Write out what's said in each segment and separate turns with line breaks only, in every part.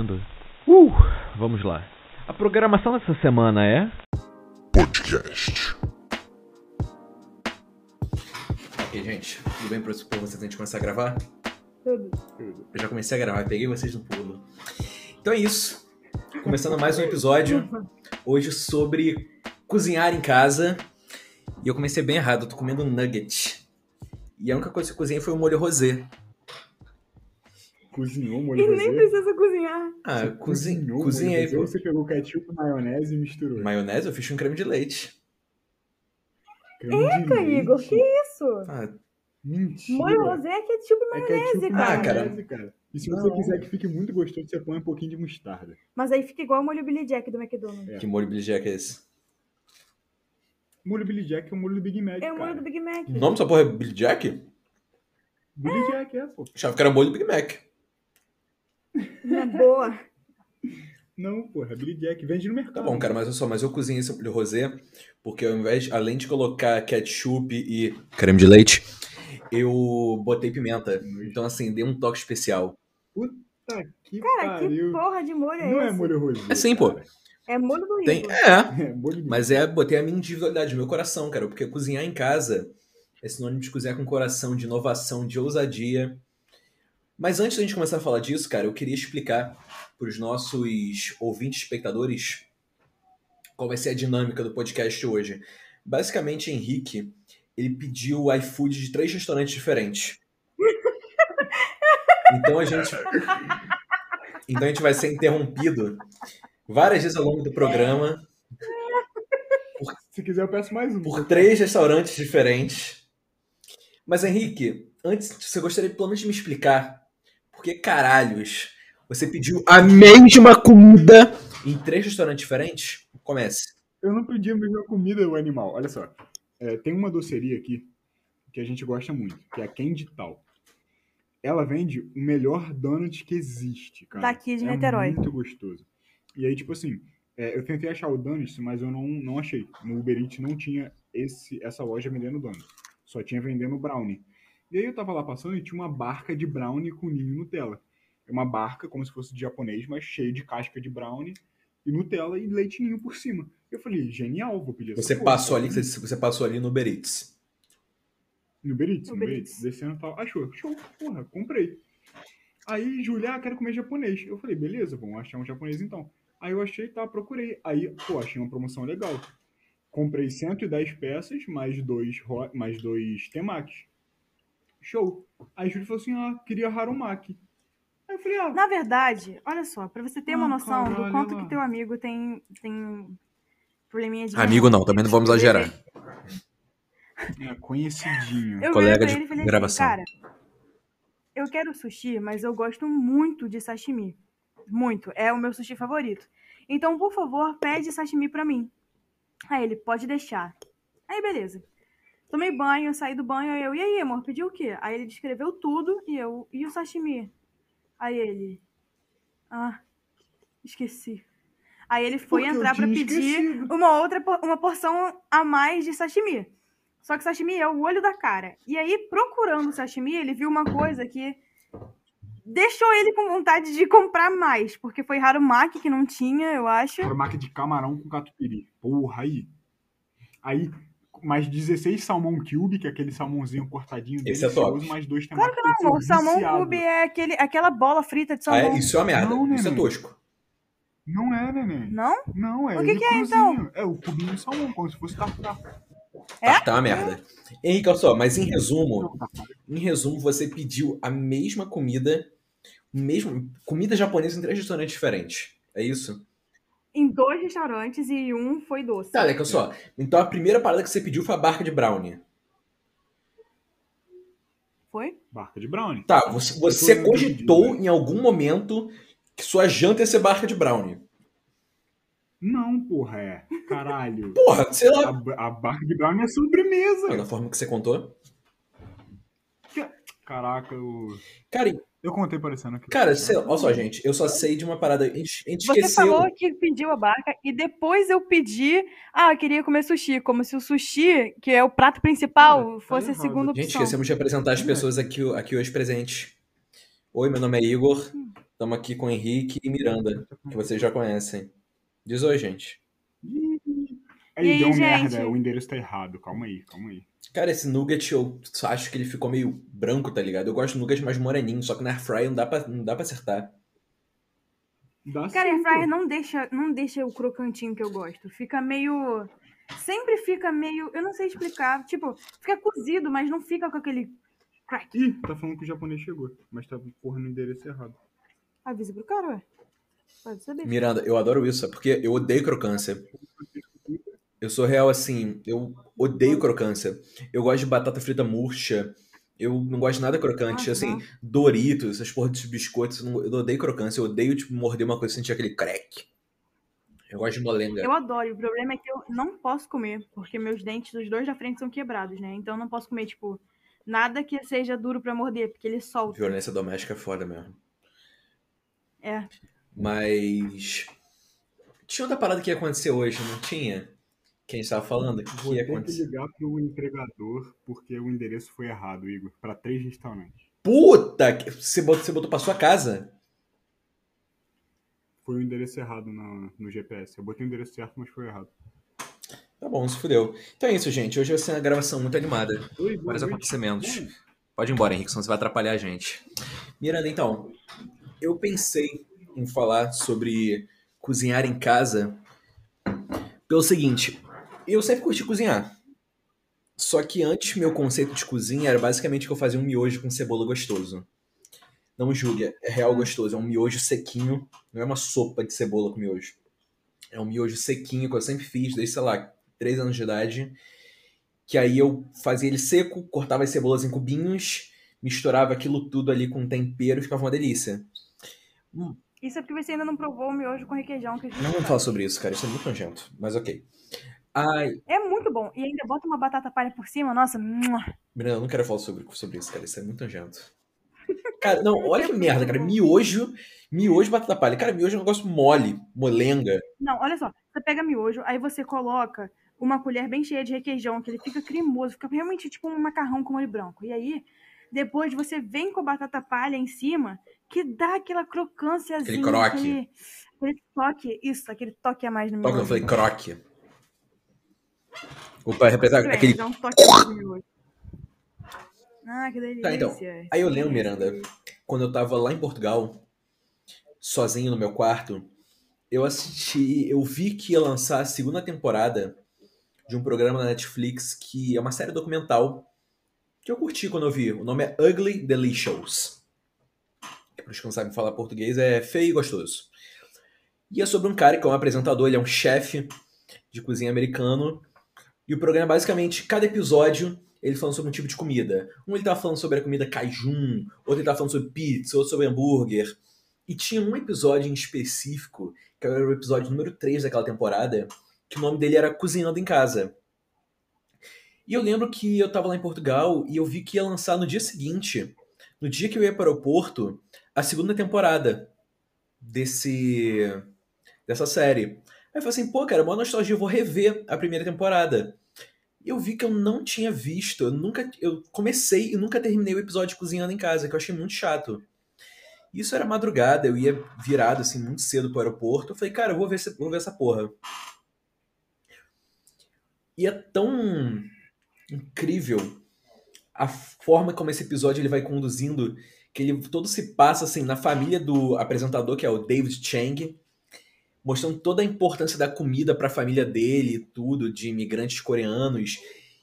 ouvindo? Uh, vamos lá. A programação dessa semana é.
Podcast.
Ok, gente, tudo bem pra pra vocês antes de começar a gravar?
Tudo.
Eu já comecei a gravar, peguei vocês no pulo. Então é isso. Começando mais um episódio. Hoje sobre cozinhar em casa. E eu comecei bem errado, eu tô comendo um nugget. E a única coisa que eu cozinhei foi o molho rosé.
Cozinhou molho
E nem
rosé?
precisa cozinhar.
Ah,
Você
cozi...
cozinhou molho
cozinhei,
rosé ou Você pegou ketchup, maionese e misturou.
Maionese eu fiz com creme de leite.
Creme de
Eita,
leite?
Igor, que isso?
Ah,
Mentira.
Molho rosé é ketchup e
É
maionese,
ketchup e
cara.
Ah, cara.
E se você
Não.
quiser que fique muito gostoso, você põe um pouquinho de mostarda.
Mas aí fica igual o molho Billy Jack do McDonald's.
É.
que molho Billy Jack é esse?
Molho Billy Jack é o molho do Big Mac,
É o
cara.
molho do Big Mac.
O nome dessa porra é Billy Jack?
Billy Jack, é, pô.
Achava que era molho Big Mac.
É boa.
Não, porra, é Billy Jack. Vende no mercado.
Tá bom, cara, mas olha só, mas eu cozinhei esse molho rosé porque ao invés, além de colocar ketchup e creme de leite, eu botei pimenta. Então, assim, dei um toque especial.
Tá que
Cara, que
pariu.
porra de molho é
Não é
esse?
molho rosé.
É sim, pô.
cara.
É molho do
Tem, é,
É molho do
mas é, botei a minha individualidade, o meu coração, cara, porque cozinhar em casa é sinônimo de cozinhar com coração, de inovação, de ousadia. Mas antes da gente começar a falar disso, cara, eu queria explicar para os nossos ouvintes, espectadores, qual vai ser a dinâmica do podcast hoje. Basicamente, Henrique, ele pediu o iFood de três restaurantes diferentes. Então a gente. Então a gente vai ser interrompido várias vezes ao longo do programa
Se quiser, eu peço mais um.
por três restaurantes diferentes. Mas Henrique, antes você gostaria pelo menos de me explicar por que caralhos você pediu a mesma comida em três restaurantes diferentes? Comece.
Eu não pedi a mesma comida, o animal. Olha só. É, tem uma doceria aqui que a gente gosta muito, que é a Candy Tal. Ela vende o melhor donut que existe, cara.
Daqui de
é
Niterói.
muito gostoso. E aí, tipo assim, é, eu tentei achar o donut, mas eu não, não achei. No Uber Eats não tinha esse, essa loja vendendo donut. Só tinha vendendo brownie. E aí eu tava lá passando e tinha uma barca de brownie com ninho Nutella. É uma barca, como se fosse de japonês, mas cheio de casca de brownie e Nutella e leite ninho por cima. Eu falei, genial, vou pedir essa
Você
porra.
passou ali, você, você passou ali no Uber Eats.
No Uber Eats, no
Uber
Uber Eats,
Eats.
descendo e tal. Achou, show, porra, comprei. Aí, Julia, ah, quero comer japonês. Eu falei, beleza, vamos achar um japonês então. Aí eu achei, tá, procurei. Aí, pô, achei uma promoção legal. Comprei 110 peças, mais dois, mais dois temakis. Show. Aí a Júlia falou assim, ah, queria harumaki. Aí eu falei, ah,
Na verdade, olha só, pra você ter uma
Ah,
noção do
caralho,
quanto
lá.
que teu amigo tem, tem probleminha de
Amigo não, também não vamos exagerar.
é, conhecidinho.
Eu
Colega de
ele e falei
gravação.
assim, cara, eu quero sushi, mas eu gosto muito de sashimi. Muito. É o meu sushi favorito. Então, por favor, pede sashimi pra mim. Aí ele, pode deixar. Aí, beleza. Tomei banho, saí do banho, aí eu, e aí, amor, pediu o quê? Aí ele descreveu tudo e eu, e o sashimi? Aí ele, ah, esqueci. Aí ele foi
Porque
entrar pra
tinha
pedir
esquecido.
uma outra uma porção a mais de sashimi. Só que sashimi é o olho da cara. E aí, procurando sashimi, ele viu uma coisa que deixou ele com vontade de comprar mais. Porque foi Harumaki que não tinha, eu acho.
Harumaki de camarão com catupiry. Porra, aí. Aí, mais 16 salmão cube, que é aquele salmãozinho cortadinho
Esse é top.
mais dois
Claro que não, o salmão cube é aquele, aquela bola frita de
Ah,
salmão.
é, isso é uma merda.
Não,
isso é tosco.
Não é, neném.
Não?
Não, é
O que que é,
cruzinho. É o cubinho de salmão, como se fosse tartar.
É?
Tá, tá uma merda. Henrique, olha só, mas em resumo, em resumo, você pediu a mesma comida, mesmo comida japonesa em três restaurantes diferentes. É isso?
Em dois restaurantes e um foi doce.
Tá, olha só. Então a primeira parada que você pediu foi a barca de brownie.
Foi?
Barca de brownie.
Tá, você, você cogitou
né?
em algum momento que sua janta ia ser barca de brownie.
Não, porra, é. Caralho.
Porra, sei lá.
A, a barca de brownie é sobremesa.
Da forma que você contou.
Caraca, eu,
Cara,
eu contei parecendo que.
cara, sei- olha só, gente. Eu só sei de uma parada. A gente, a gente
Você
esqueceu.
falou que pediu a barca e depois eu pedi, ah, eu queria comer sushi, como se o sushi, que é o prato principal,
Cara, tá
fosse a
errado.
segunda
Gente,
opção.
esquecemos de apresentar as pessoas aqui, aqui hoje presentes. Oi, meu nome é Igor. Estamos aqui com o Henrique e Miranda, que vocês já conhecem. Diz oi, gente.
Aí,
E aí,
deu
gente?
merda, o endereço tá errado. Calma aí, calma aí.
Cara, esse nugget eu acho que ele ficou meio branco, tá ligado? Eu gosto de nugget mais moreninho, só que na air fryer não dá pra, não dá pra acertar.
Dá
Cara,
sim,
air fryer
pô.
não deixa, não deixa o crocantinho que eu gosto. Fica meio. Sempre fica meio. Eu não sei explicar. Tipo, fica cozido, mas não fica com aquele crack.
Ih, tá falando que o japonês chegou, mas tá porra no endereço errado.
Avisa pro cara, ué. Pode saber.
Miranda, eu adoro isso, é porque eu odeio crocância. Eu sou real assim, eu odeio crocância. Eu gosto de batata frita murcha. Eu não gosto de nada crocante. Assim. Doritos, essas porra de biscoitos, eu, não- eu odeio crocância. Eu odeio, tipo, morder uma coisa e sentir aquele crack. Eu gosto de molenga.
Eu adoro. O problema é que eu não posso comer, porque meus dentes, os dois da frente, são quebrados, né? Então eu não posso comer, tipo, nada que seja duro pra morder, porque ele solta.
Violência doméstica é foda mesmo.
É.
Mas. Tinha outra parada que ia acontecer hoje, não tinha? Quem estava falando? O que, que
Vou
ia
ter que ligar pro entregador porque o endereço foi errado, Igor. Pra três restaurantes.
Puta! que- Você botou, você botou pra sua casa?
Foi o endereço errado no, no GPS. Eu botei o endereço certo, mas foi errado.
Tá bom, se fudeu. Então é isso, gente. Hoje vai ser uma gravação muito animada.
Oi,
Vários
noite.
acontecimentos.
Bom,
Pode ir embora, Henrique, senão você vai atrapalhar a gente. Miranda, então, eu pensei em falar sobre cozinhar em casa pelo seguinte, eu sempre curti cozinhar. Só que antes, meu conceito de cozinha era basicamente que eu fazia um miojo com cebola gostoso. Não julgue, é real gostoso. É um miojo sequinho, não é uma sopa de cebola com miojo. É um miojo sequinho que eu sempre fiz desde, sei lá, 3 anos de idade. Que aí eu fazia ele seco, cortava as cebolas em cubinhos, misturava aquilo tudo ali com tempero ficava uma delícia.
Isso é porque você ainda não provou o miojo com requeijão que a gente
Não vamos falar sobre isso, cara. Isso é muito nojento. Mas ok. Ai,
É muito bom. E ainda bota uma batata palha por cima, nossa.
Miranda, eu não quero falar sobre, sobre isso, cara. Isso é muito nojento. Cara, não, olha que merda, cara. Miojo, miojo batata palha. Cara, miojo é um negócio mole, molenga.
Não, olha só. Você pega miojo, aí você coloca uma colher bem cheia de requeijão, que ele fica cremoso, fica realmente tipo um macarrão com molho branco. E aí, depois você vem com a batata palha em cima, que dá aquela crocânciazinha.
Aquele croque.
Aquele, aquele toque. Isso, aquele toque a mais no
Toque,
miojo.
eu falei croque. Opa, representa
Muito bem,
aquele.
dá um toque. Ah, que delícia.
Tá, então. Aí eu lembro, Miranda, quando eu tava lá em Portugal, sozinho no meu quarto, eu assisti, eu vi que ia lançar a segunda temporada de um programa na Netflix que é uma série documental que eu curti quando eu vi. O nome é Ugly Delicious. Para os que não sabem falar português, é feio e gostoso. E é sobre um cara que é um apresentador, ele é um chefe de cozinha americano. E o programa é basicamente, cada episódio, ele falando sobre um tipo de comida. Um ele tava falando sobre a comida cajun, outro ele tava falando sobre pizza, outro sobre hambúrguer. E tinha um episódio em específico, que era o episódio número 3 daquela temporada, que o nome dele era Cozinhando em Casa. E eu lembro que eu tava lá em Portugal e eu vi que ia lançar no dia seguinte, no dia que eu ia para o aeroporto, a segunda temporada desse dessa série. Aí eu falei assim, pô, cara, boa nostalgia, eu vou rever a primeira temporada. Eu vi que eu não tinha visto, eu nunca eu comecei e nunca terminei o episódio cozinhando em casa, que eu achei muito chato. Isso era madrugada, eu ia virado assim muito cedo pro aeroporto. Eu falei, cara, eu vou ver, vou ver essa porra. E é tão incrível a forma como esse episódio ele vai conduzindo, que ele todo se passa assim na família do apresentador, que é o David Chang, mostrando toda a importância da comida para a família dele, e tudo, de imigrantes coreanos,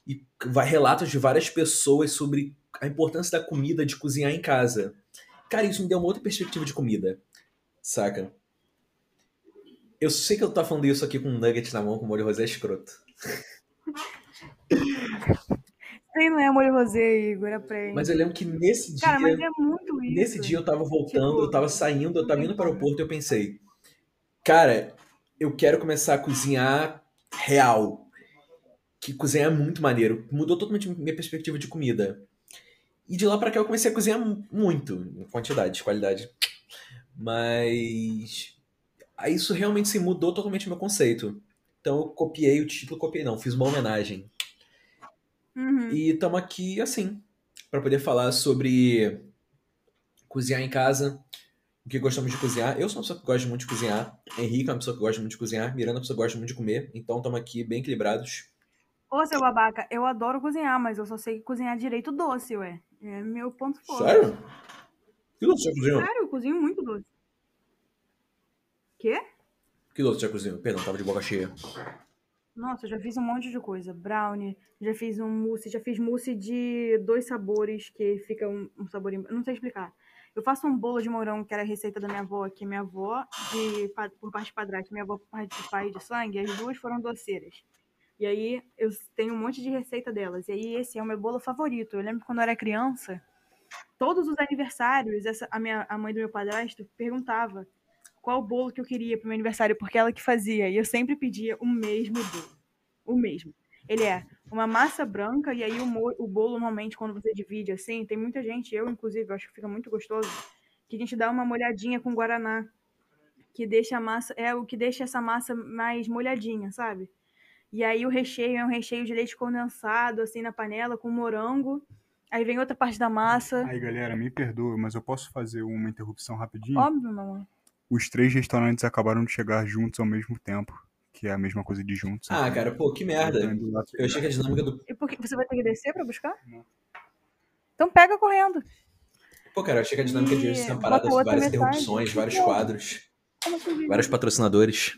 e relatos de várias pessoas sobre a importância da comida, de cozinhar em casa. Cara, isso me deu uma outra perspectiva de comida, saca? Eu sei que eu tô falando isso aqui com um nugget na mão, com molho rosé escroto.
Sei não é molho rosé, Igor, aprende.
Mas eu lembro que nesse dia,
Cara, mas é muito isso.
nesse dia eu tava voltando,
Tipo,
eu tava saindo, eu tava indo para o aeroporto e eu pensei, cara, eu quero começar a cozinhar real. Que cozinhar é muito maneiro. Mudou totalmente minha perspectiva de comida. E de lá pra cá eu comecei a cozinhar mu- muito, em quantidade, qualidade. Mas aí isso realmente se mudou totalmente meu conceito. Então eu copiei o título, copiei não, fiz uma homenagem.
Uhum.
E estamos aqui, assim, para poder falar sobre cozinhar em casa o que gostamos de cozinhar. Eu sou uma pessoa que gosta muito de cozinhar. Henrique é uma pessoa que gosta muito de cozinhar. Miranda é uma pessoa que gosta muito de comer. Então estamos aqui bem equilibrados.
Ô, seu babaca, eu adoro cozinhar, mas eu só sei cozinhar direito doce, ué. É meu ponto forte.
Sério? Que doce você já cozinhou?
Sério, eu cozinho muito doce. Quê?
Que doce você já cozinhou? Perdão, tava de boca cheia.
Nossa, eu já fiz um monte de coisa. Brownie, já fiz um mousse, já fiz mousse de dois sabores, que fica um, um sabor... Não sei explicar. Eu faço um bolo de morango, que era a receita da minha avó, que minha avó, de, por parte de padrasto, minha avó por parte de pai de sangue, as duas foram doceiras. E aí eu tenho um monte de receita delas. E aí esse é o meu bolo favorito. Eu lembro quando eu era criança, todos os aniversários, essa, a, minha, a mãe do meu padrasto perguntava qual bolo que eu queria pro meu aniversário, porque ela que fazia. E eu sempre pedia o mesmo bolo. O mesmo. Ele é uma massa branca, e aí o, mo- o bolo, normalmente, quando você divide assim, tem muita gente, eu inclusive, acho que fica muito gostoso, que a gente dá uma molhadinha com guaraná. Que deixa a massa. É o que deixa essa massa mais molhadinha, sabe? E aí o recheio é um recheio de leite condensado, assim, na panela, com morango. Aí vem outra parte da massa.
Aí, galera, me perdoe, mas eu posso fazer uma interrupção rapidinho?
Óbvio, mamãe.
Os três restaurantes acabaram de chegar juntos ao mesmo tempo, que é a mesma coisa de juntos.
Ah, cara, pô, que merda. Eu achei que a dinâmica do.
E por que você vai ter que descer pra buscar?
Não.
Então pega correndo.
Pô, cara, eu achei que a dinâmica de hoje
E
tinha uma parada
bota
de
outra
várias interrupções, vários quadros,
assim?
vários patrocinadores.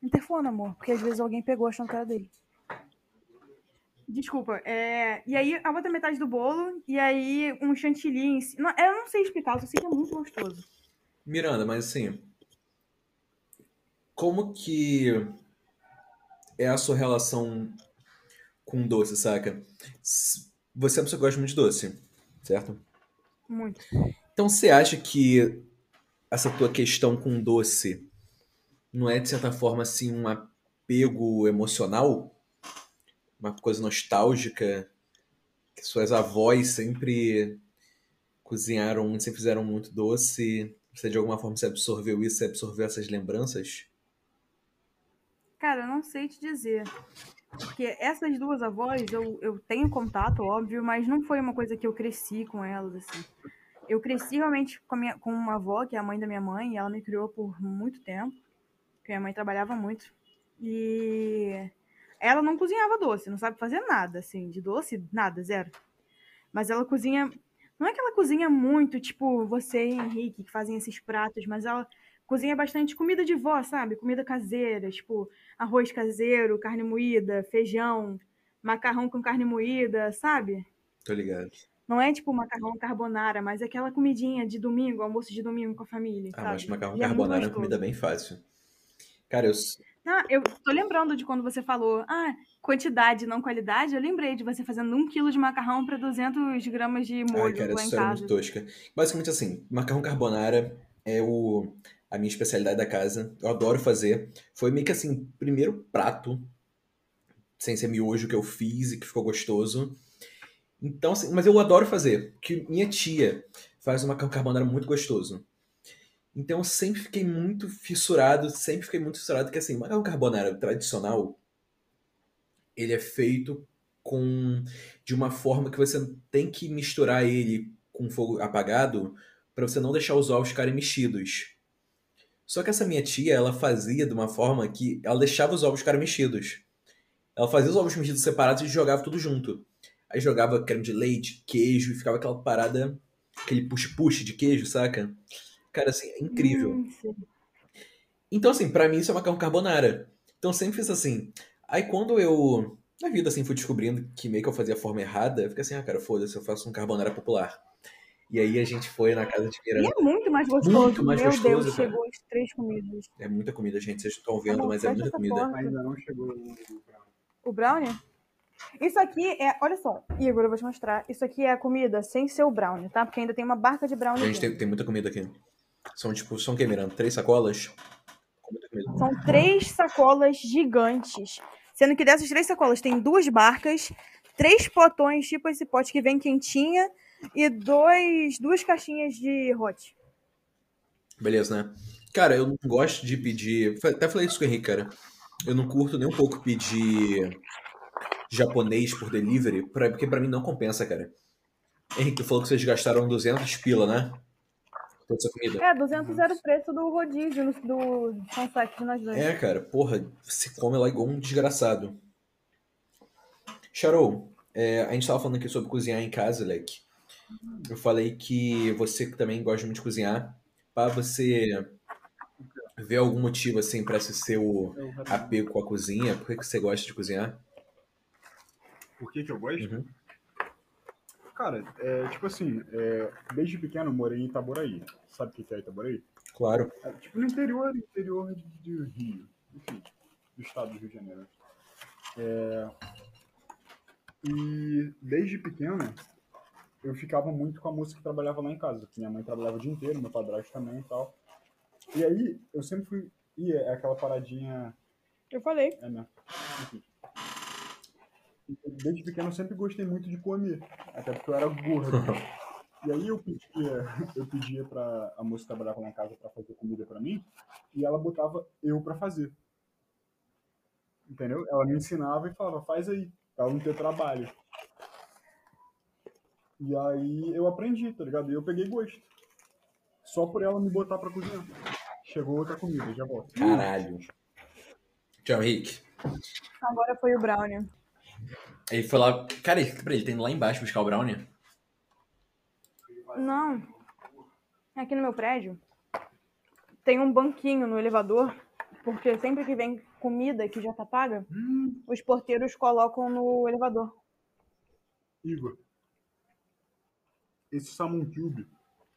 Interfona, amor, porque às vezes alguém pegou achando que era dele. Desculpa, é... e aí a outra metade do bolo, e aí um chantilly em. Não, Eu não sei explicar, eu só sei que é muito gostoso.
Miranda, mas assim. Como que é a sua relação com doce, saca? Você é uma pessoa que gosta muito de doce, certo?
Muito.
Então você acha que essa tua questão com doce não é, de certa forma, assim, um apego emocional? Uma coisa nostálgica? Que suas avós sempre cozinharam, sempre fizeram muito doce? Você, de alguma forma, você absorveu isso? Você absorveu essas lembranças?
Não sei te dizer. Porque essas duas avós, eu, eu tenho contato, óbvio, mas não foi uma coisa que eu cresci com elas, assim. Eu cresci realmente com, minha, com uma avó, que é a mãe da minha mãe, e ela me criou por muito tempo. Porque minha mãe trabalhava muito. E ela não cozinhava doce, não sabe fazer nada, assim, de doce, nada, zero. Mas ela cozinha. Não é que ela cozinha muito, tipo você e Henrique, que fazem esses pratos, mas ela cozinha bastante comida de vó, sabe? Comida caseira, tipo arroz caseiro, carne moída, feijão, macarrão com carne moída, sabe?
Tô ligado.
Não é tipo macarrão carbonara, mas é aquela comidinha de domingo, almoço de domingo com a família,
Ah,
sabe?
mas macarrão
E é
carbonara é uma
gostoso.
comida bem fácil. Cara, eu...
Ah, eu tô lembrando de quando você falou, ah, quantidade, não qualidade. Eu lembrei de você fazendo um quilo de macarrão para 200 gramas de molho
Ai, cara, isso era muito tosca. Basicamente assim, macarrão carbonara é o, a minha especialidade da casa. Eu adoro fazer. Foi meio que assim, primeiro prato, sem ser miojo, que eu fiz e que ficou gostoso. Então, assim, mas eu adoro fazer, porque minha tia faz um macarrão carbonara muito gostoso. Então eu sempre fiquei muito fissurado, sempre fiquei muito fissurado que assim, macarrão carbonara tradicional, ele é feito com de uma forma que você tem que misturar ele com fogo apagado para você não deixar os ovos ficarem mexidos. Só que essa minha tia, ela fazia de uma forma que ela deixava os ovos ficarem mexidos. Ela fazia os ovos mexidos separados e jogava tudo junto. Aí jogava creme de leite, queijo e ficava aquela parada, aquele push-push de queijo, saca? Cara, assim, é incrível.
Hum.
Então, assim, pra mim isso é macarrão carbonara. Então eu sempre fiz assim. Aí quando eu, na vida, assim, fui descobrindo que meio que eu fazia a forma errada, eu fiquei assim, ah, cara, foda-se, eu faço um carbonara popular. E aí a gente foi na casa de
E
Miranda.
é muito mais gostoso.
Muito mais
Meu
gostoso,
Deus,
cara.
chegou as três comidas.
É muita comida, gente, vocês estão vendo, mas é muita comida.
porta.
Ainda não chegou o
O brownie? Isso aqui é. Olha só, Igor, eu vou te mostrar. Isso aqui é a comida sem ser o brownie, tá? Porque ainda tem uma barca de brownie.
Gente,
dentro.
tem, tem muita comida aqui. São tipo, são o que, Miranda? Três sacolas?
São três sacolas gigantes. Sendo que dessas três sacolas tem duas barcas, três potões, tipo esse pote que vem quentinha, e dois, duas caixinhas de hot.
Beleza, né? Cara, eu não gosto de pedir. Até falei isso com o Henrique, cara. Eu não curto nem um pouco pedir japonês por delivery, pra- porque pra mim não compensa, cara. Henrique, tu falou que vocês gastaram 200 pila, né? toda essa comida.
É, 200 era o preço do rodízio do Sunset de nós dois.
É, cara, porra, você come lá igual um desgraçado. Charol, é, a gente tava falando aqui sobre cozinhar em casa, Leque. Eu falei que você que também gosta muito de cozinhar, pra você ver algum motivo, assim, pra esse seu apego com a cozinha, por que, que você gosta de cozinhar?
Por que que eu gosto?
Uhum.
Cara, é, tipo assim, é, desde pequeno eu morei em Itaboraí. Sabe o que é Itaboraí?
Claro.
É, tipo no interior, interior de, de Rio, enfim, do estado do Rio de Janeiro. É, e desde pequeno eu ficava muito com a moça que trabalhava lá em casa. Minha mãe trabalhava o dia inteiro, meu padrasto também e tal. E aí eu sempre fui. E é aquela paradinha.
Eu falei.
É mesmo. Enfim. Desde pequeno eu sempre gostei muito de comer, até porque eu era gordo. E aí eu pedia, eu pedia pra a moça que trabalhava lá em casa pra fazer comida pra mim, e ela botava eu pra fazer. Entendeu? Ela me ensinava e falava, faz aí, pra ela não ter trabalho. E aí eu aprendi, tá ligado? E eu peguei gosto. Só por ela me botar pra cozinhar. Chegou outra comida, já volto.
Caralho. Tchau, Henrique.
Agora foi o Brownie.
Ele foi lá. Cara, ele, peraí, ele tem lá embaixo buscar o Brownie?
Não. Aqui no meu prédio tem um banquinho no elevador, porque sempre que vem comida que já tá paga, os porteiros colocam no elevador.
Igor, esse salmon cube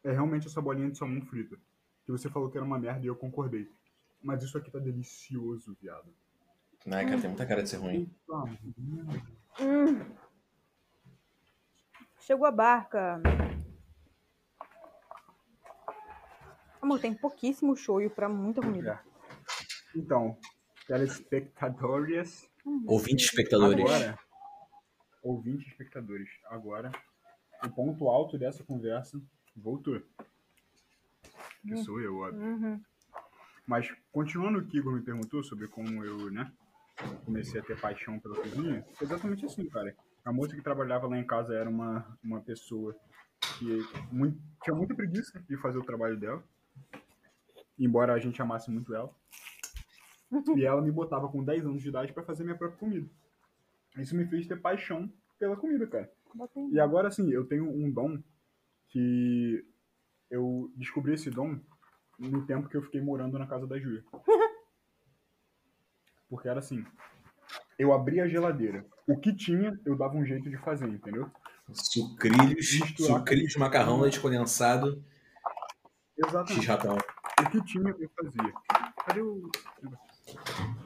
é realmente essa bolinha de salmão frita. Que você falou que era uma merda e eu concordei. Mas isso aqui tá delicioso, viado.
Ai, cara, tem muita cara de ser ruim.
Hum. Chegou a barca. Amor, tem pouquíssimo shoyu pra muita comida.
Então, telespectadores.
Ouvinte espectadores.
Agora, ouvinte espectadores. Agora, o ponto alto dessa conversa voltou. Que sou eu, óbvio.
Uhum.
Mas, continuando o que Igor me perguntou sobre como eu, né, comecei a ter paixão pela cozinha, foi exatamente assim, cara. A moça que trabalhava lá em casa era uma, uma pessoa que muito, tinha muita preguiça de fazer o trabalho dela, embora a gente amasse muito ela. E ela me botava com 10 anos de idade para fazer minha própria comida. Isso me fez ter paixão pela comida, cara. E agora, assim, eu tenho um dom que eu descobri esse dom no tempo que eu fiquei morando na casa da Júlia. Porque era assim, eu abria a geladeira. O que tinha, eu dava um jeito de fazer, entendeu?
Sucrilhos,
Misturar.
sucrilhos, macarrão, leite condensado,
Exatamente.
x-ratão.
O que tinha, eu fazia. Cadê o...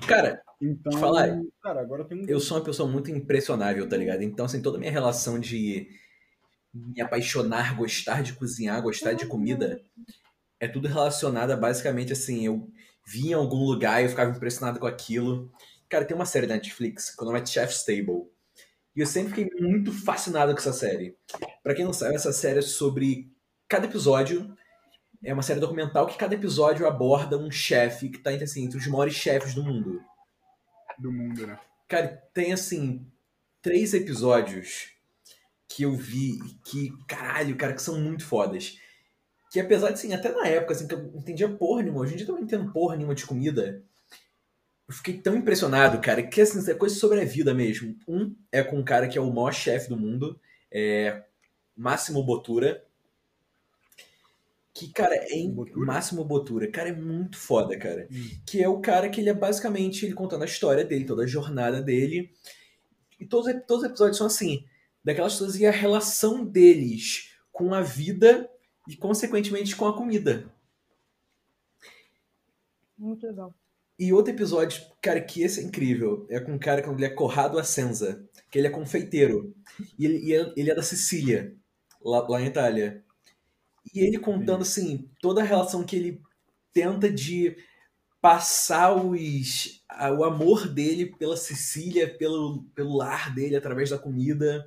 Cara,
Então,
Falar.
cara, agora tem um...
eu sou uma pessoa muito impressionável, tá ligado? Então, assim, toda a minha relação de me apaixonar, gostar de cozinhar, gostar de comida, é tudo relacionado a basicamente assim, eu vi em algum lugar e eu ficava impressionado com aquilo. Cara, tem uma série da Netflix que o nome é Chef's Table. E eu sempre fiquei muito fascinado com essa série. Pra quem não sabe, essa série é sobre cada episódio é uma série documental que cada episódio aborda um chefe que tá entre, assim, entre os maiores chefes do mundo.
do mundo, né?
Cara, tem assim, três episódios que eu vi que, caralho, cara, que são muito fodas. Que apesar de, assim, até na época, assim, que eu entendia porra nenhuma, hoje em dia eu não entendo porra nenhuma de comida. Eu fiquei tão impressionado, cara, que assim, é coisa sobre a vida mesmo. Um é com um cara que é o maior chefe do mundo, é Máximo Botura. Que, cara, é in...
Bottura?
Máximo Botura. Cara, é muito foda, cara
Hum.
que é o cara que ele é basicamente ele contando a história dele, toda a jornada dele. E todos, todos os episódios são assim, daquelas coisas e a relação deles com a vida e consequentemente com a comida.
Muito legal.
E outro episódio, cara, que esse é incrível, é com um cara que ele é Corrado Ascenza, que ele é confeiteiro. E ele, e ele é da Sicília, lá, lá em Itália. E ele contando, assim, toda a relação que ele tenta de passar os, a- o amor dele pela Sicília, pelo, pelo lar dele, através da comida.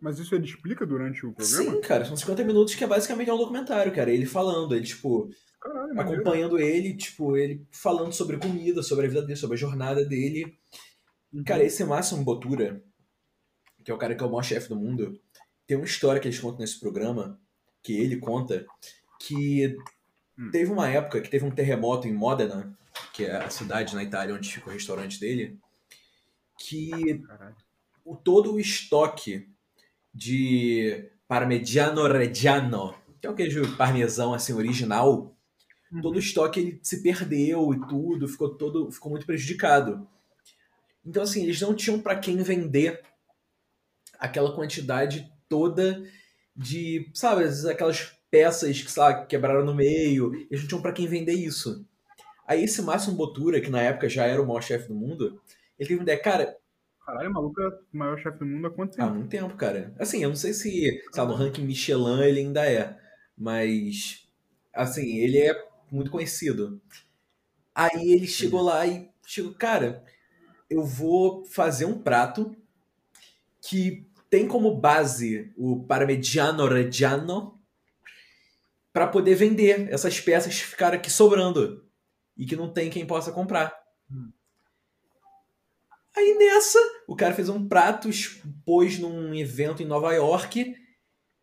Mas isso ele explica durante o programa?
Sim, cara, são 50 minutos que é basicamente um documentário, cara. Ele falando, ele, tipo,
Caralho, maneiro.
acompanhando ele, tipo, ele falando sobre comida, sobre a vida dele, sobre a jornada dele. Cara, esse Máximo Botura, que é o cara que é o maior chefe do mundo, tem uma história que eles contam nesse programa que ele conta que
Hum.
teve uma época que teve um terremoto em Modena, que é a cidade na Itália onde fica o restaurante dele, que o, todo o estoque de Parmigiano Reggiano, que é o queijo parmesão assim original, todo o estoque ele se perdeu e tudo, ficou todo ficou muito prejudicado. Então assim, eles não tinham para quem vender aquela quantidade toda de, sabe, aquelas peças que, lá, quebraram no meio, eles não tinham para quem vender isso. Aí esse Máximo Bottura, que na época já era o maior chefe do mundo, ele teve uma ideia, cara,
Caralho, o maluco é o maior chefe do mundo há quanto
Há
tempo?
muito tempo, cara. Assim, eu não sei se, sei lá, no ranking Michelin ele ainda é, mas assim, ele é muito conhecido. Aí ele chegou lá e chegou, cara, eu vou fazer um prato que tem como base o Parmigiano Reggiano para poder vender essas peças que ficaram aqui sobrando e que não tem quem possa comprar. Aí nessa, o cara fez um prato, expôs num evento em Nova York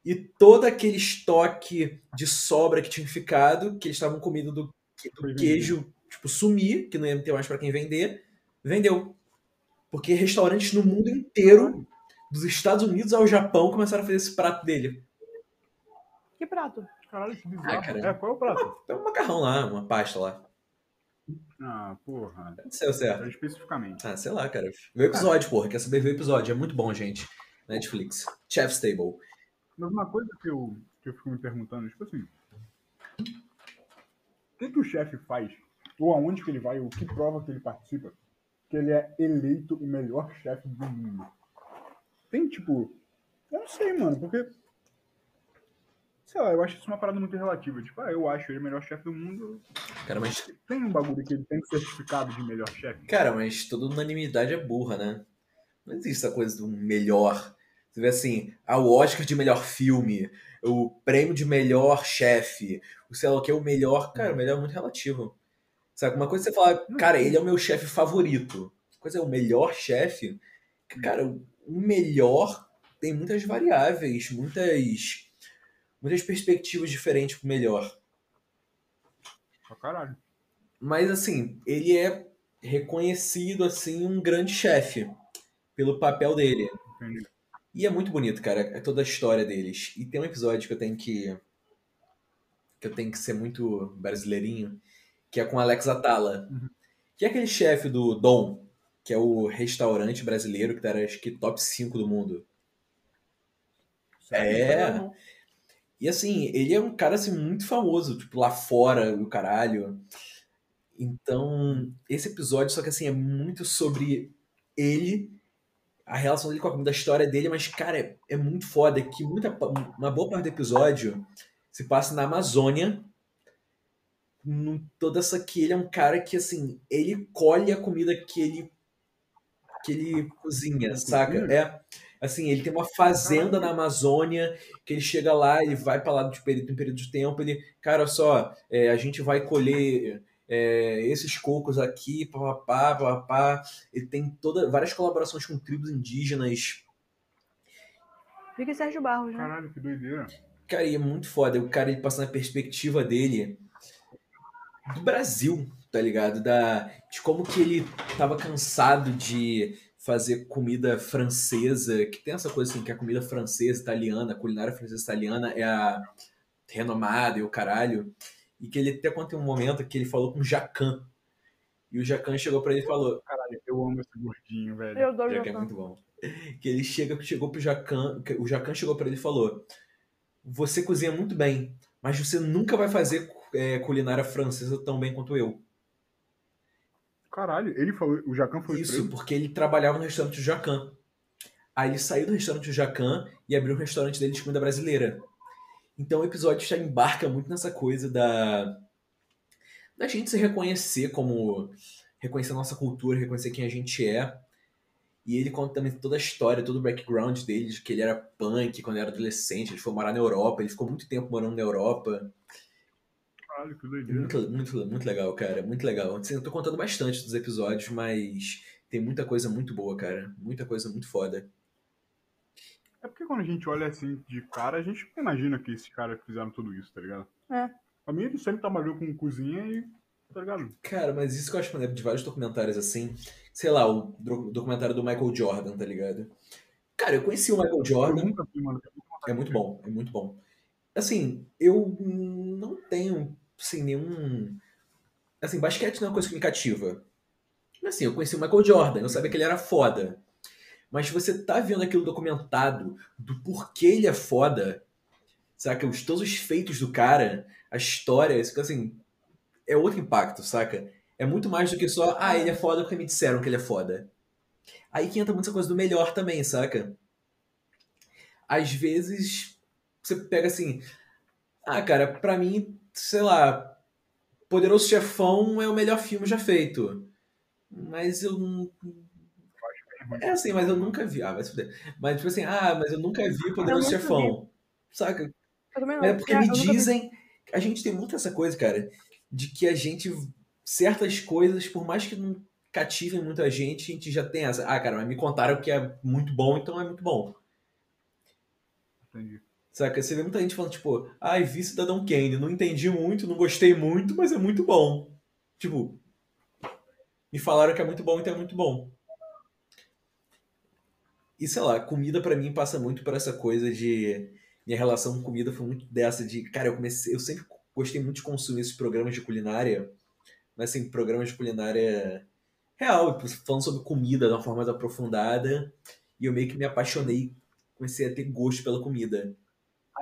e todo aquele estoque de sobra que tinha ficado, que eles estavam comendo do, do queijo, tipo, sumir, que não ia ter mais pra quem vender, vendeu. Porque restaurantes no mundo inteiro, dos Estados Unidos ao Japão, começaram a fazer esse prato dele.
Que prato?
Caralho, que bizarro.
Ah, cara.
É, qual é o prato?
Tem um macarrão lá, uma pasta lá.
Ah, porra.
Não sei o certo.
É especificamente.
Ah, sei lá, cara. Vê o episódio, porra. Quer saber ver o episódio? É muito bom, gente. Netflix. Chef's Table.
Mas uma coisa que eu, que eu fico me perguntando, tipo assim. O que, que o chefe faz? Ou aonde que ele vai? O que prova que ele participa? Que ele é eleito o melhor chefe do mundo. Tem, tipo. Eu não sei, mano, porque. Sei lá, eu acho isso uma parada muito relativa. Tipo, ah, eu acho ele o melhor chefe do mundo.
Cara, mas
Tem um bagulho que ele tem certificado de melhor chefe.
Cara, mas toda unanimidade é burra, né? Não existe essa coisa do melhor. Você vê assim, ah, o Oscar de melhor filme, o prêmio de melhor chefe, o sei lá o que é o melhor. Cara, o melhor é muito relativo. Sabe? Uma coisa é você falar, cara, ele é o meu chefe favorito. Coisa é o melhor chefe. Cara, o melhor tem muitas variáveis, muitas, muitas perspectivas diferentes pro melhor.
Pra caralho.
Mas assim, ele é reconhecido assim um grande chefe pelo papel dele.
Entendi.
E é muito bonito, cara, é toda a história deles. E tem um episódio que eu tenho que que eu tenho que ser muito brasileirinho, que é com Alex Atala, que é aquele chefe do Dom, que é o restaurante brasileiro que tá acho que top 5 do mundo.
Sério?
É. E assim, ele é um cara assim muito famoso, tipo, lá fora, o caralho. Então, esse episódio, só que assim, é muito sobre ele, a relação dele com a comida, a história dele, mas, cara, é, é muito foda que muita, uma boa parte do episódio se passa na Amazônia. Num- toda essa que ele é um cara que, assim, ele colhe a comida que ele que ele cozinha, saca? É. Assim, ele tem uma fazenda na Amazônia que ele chega lá, ele vai pra lá de período, em período de tempo, ele, cara, só, é, a gente vai colher é, esses cocos aqui, papapá, papapá. Ele tem toda, várias colaborações com tribos indígenas.
Fica Sérgio Barros, né?
Caralho, que doideira.
Cara, e é muito foda. O cara, ele passa na perspectiva dele do Brasil, tá ligado? Da, de como que ele tava cansado de fazer comida francesa, que tem essa coisa assim, que a comida francesa, italiana, a culinária francesa italiana é a renomada e o caralho. E que ele até quando tem um momento que ele falou com o Jacan. E o Jacan chegou pra ele e falou:
Caralho, eu amo esse gordinho, velho.
Eu adoro
que é
Jacan.
muito bom. Que ele chega, chegou pro Jacan, que o Jacan chegou pra ele e falou: Você cozinha muito bem, mas você nunca vai fazer é, culinária francesa tão bem quanto eu.
Caralho, ele falou, o Jacan foi
Isso,
preso?
porque ele trabalhava no restaurante do Jacan. Aí ele saiu do restaurante do Jacan e abriu um restaurante dele de comida brasileira. Então o episódio já embarca muito nessa coisa da da gente se reconhecer como reconhecer a nossa cultura, reconhecer quem a gente é. E ele conta também toda a história, todo o background dele, de que ele era punk quando era adolescente, ele foi morar na Europa, ele ficou muito tempo morando na Europa.
Caralho, que doideira.
Muito, muito, muito legal, cara. Muito legal. Assim, eu tô contando bastante dos episódios, mas tem muita coisa muito boa, cara. Muita coisa muito foda.
É porque quando a gente olha assim de cara, a gente não imagina que esses caras fizeram tudo isso, tá ligado?
É.
Pra mim, ele sempre trabalhou com cozinha e. tá ligado?
Cara, mas isso que eu acho maneiro de vários documentários assim. Sei lá, o documentário do Michael Jordan, tá ligado? Cara, eu conheci o Michael
Eu
Jordan.
nunca vi,
É muito bom, é muito bom. Assim, eu não tenho, assim, nenhum... Assim, basquete não é uma coisa que me cativa. Assim, eu conheci o Michael Jordan, eu sabia que ele era foda. Mas você tá vendo aquilo documentado do porquê ele é foda, saca? Os, todos os feitos do cara, a história, isso, assim, é outro impacto, saca? É muito mais do que só, ah, ele é foda porque me disseram que ele é foda. Aí que entra muita coisa do melhor também, saca? Às vezes, você pega assim, ah, cara, pra mim, sei lá, Poderoso Chefão é o melhor filme já feito. Mas eu não. É assim, mas eu nunca vi. Ah, vai se fuder. Mas, tipo assim, ah, mas eu nunca vi Poderoso Chefão. Saca?
Também não.
Mas é porque me
vi.
dizem. A gente tem muito essa coisa, cara, de que a gente. Certas coisas, por mais que não cativem muita gente, a gente já tem essa. Ah, cara, mas me contaram que é muito bom, então é muito bom.
Entendi.
Saca? Você vê muita gente falando, tipo, ai, vi Cidadão Kane, não entendi muito, não gostei muito, mas é muito bom. Tipo, me falaram que é muito bom, então é muito bom. E sei lá, comida pra mim passa muito por essa coisa de. Minha relação com comida foi muito dessa de. Cara, eu comecei. Eu sempre gostei muito de consumir esses programas de culinária, mas assim, programas de culinária real, tipo, falando sobre comida de uma forma mais aprofundada. E eu meio que me apaixonei, comecei a ter gosto pela comida.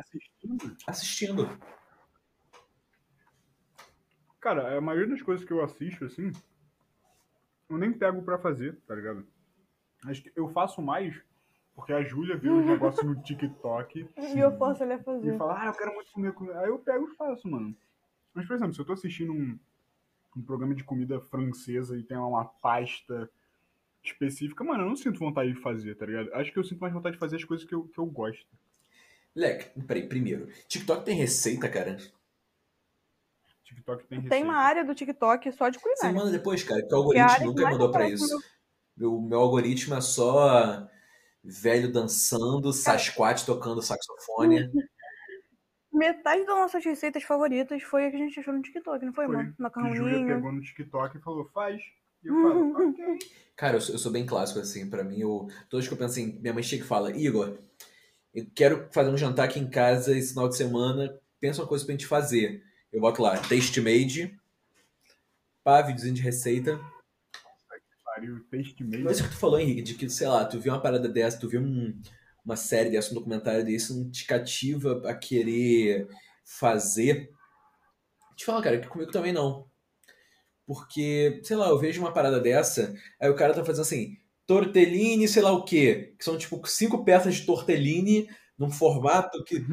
Assistindo?
Assistindo.
Cara, a maioria das coisas que eu assisto, assim, eu nem pego pra fazer, tá ligado? Acho que eu faço mais porque a Júlia viu um negócio no TikTok
E eu posso olhar
e
fazer.
fala, ah, eu quero muito comer comida. Aí eu pego e faço, mano. Mas, por exemplo, se eu tô assistindo um, um programa de comida francesa e tem lá uma pasta específica, mano, eu não sinto vontade de fazer, tá ligado? Acho que eu sinto mais vontade de fazer as coisas que eu, que eu gosto.
Leque, peraí, primeiro. TikTok tem receita, cara?
TikTok tem receita.
Tem uma área do TikTok só de
Você
culinária.
manda depois, cara, porque o algoritmo
que
nunca mandou pra
aparece
isso.
no
Meu, meu algoritmo é só velho dançando, Sasquatch tocando saxofone.
Metade das nossas receitas favoritas foi a que a gente achou no TikTok, não foi,
Foi.
mano?
A Júlia
Macarroninho.
pegou no TikTok e falou, faz. E eu falo, ok.
Cara, eu sou, eu sou bem clássico, assim, pra mim, eu, todas que eu penso assim, minha mãe chega e fala, Igor, eu quero fazer um jantar aqui em casa esse final de semana, pensa uma coisa pra gente fazer. Eu boto lá, Taste Made, pá, videozinho de receita.
Pariu, taste made.
Mas isso que tu falou, Henrique, de que, sei lá, tu viu uma parada dessa, tu viu um- uma série dessa, um documentário desse, não te cativa a querer fazer. Te fala, cara, que comigo também não. Porque, sei lá, eu vejo uma parada dessa, aí o cara tá fazendo assim, tortellini, sei lá o quê, que são tipo cinco peças de tortellini num formato que.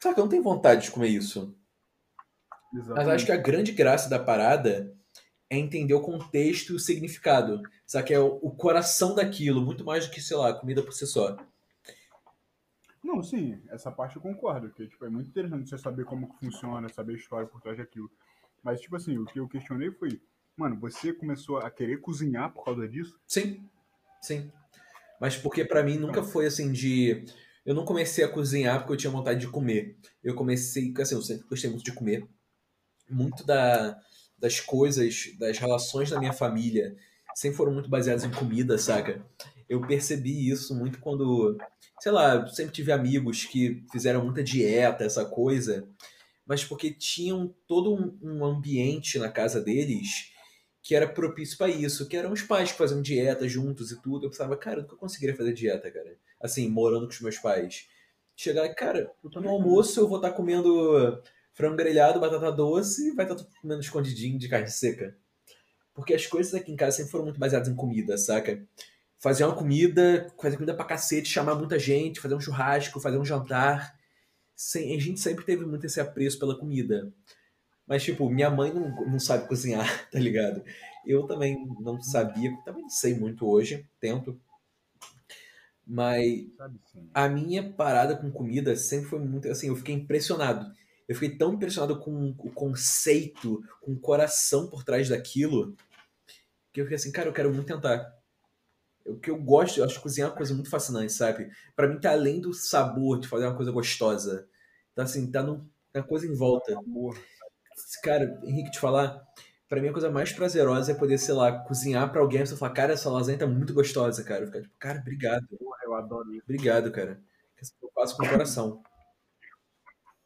Saca, eu não tenho vontade de comer isso. Mas acho que a grande graça da parada é entender o contexto e o significado. Sabe? Que é o, coração daquilo, muito mais do que, sei lá, comida por si só.
Não, sim, essa parte eu concordo, que tipo, é muito interessante você saber como que funciona, saber a história por trás daquilo. Mas, tipo assim, o que eu questionei foi, mano, você começou a querer cozinhar por causa disso?
Sim, sim. Mas porque pra mim nunca foi assim de. Eu não comecei a cozinhar porque eu tinha vontade de comer. Eu comecei, assim, eu sempre gostei muito de comer. Muito da, das coisas, das relações da minha família sempre foram muito baseadas em comida, saca? Eu percebi isso muito quando, sei lá, eu sempre tive amigos que fizeram muita dieta, essa coisa, mas porque tinham todo um ambiente na casa deles que era propício para isso, que eram os pais que faziam dieta juntos e tudo. Eu pensava, cara, eu nunca conseguiria fazer dieta, cara. Assim, morando com os meus pais. Chegar, cara, no almoço eu vou estar comendo frango grelhado, batata doce e vai estar comendo escondidinho de carne seca. Porque as coisas aqui em casa sempre foram muito baseadas em comida, saca? Fazer uma comida, fazer comida pra cacete, chamar muita gente, fazer um churrasco, fazer um jantar. Sem, a gente sempre teve muito esse apreço pela comida. Mas, tipo, minha mãe não, não sabe cozinhar, tá ligado? Eu também não sabia, também não sei muito hoje, tento. Mas a minha parada com comida sempre foi muito assim, eu fiquei impressionado. Eu fiquei tão impressionado com o conceito, com o coração por trás daquilo, que eu fiquei assim, cara, eu quero muito tentar. O que eu gosto, eu acho cozinhar uma coisa muito fascinante, sabe? Pra mim tá além do sabor de fazer uma coisa gostosa. Tá assim, tá no, na coisa em volta.
Amor.
Cara, Henrique, te falar, pra mim a coisa mais prazerosa é poder, sei lá, cozinhar pra alguém e você falar, cara, essa lasanha tá muito gostosa, cara. Eu ficar tipo, cara, obrigado.
Porra, eu adoro isso.
Obrigado, cara. Eu faço com o coração.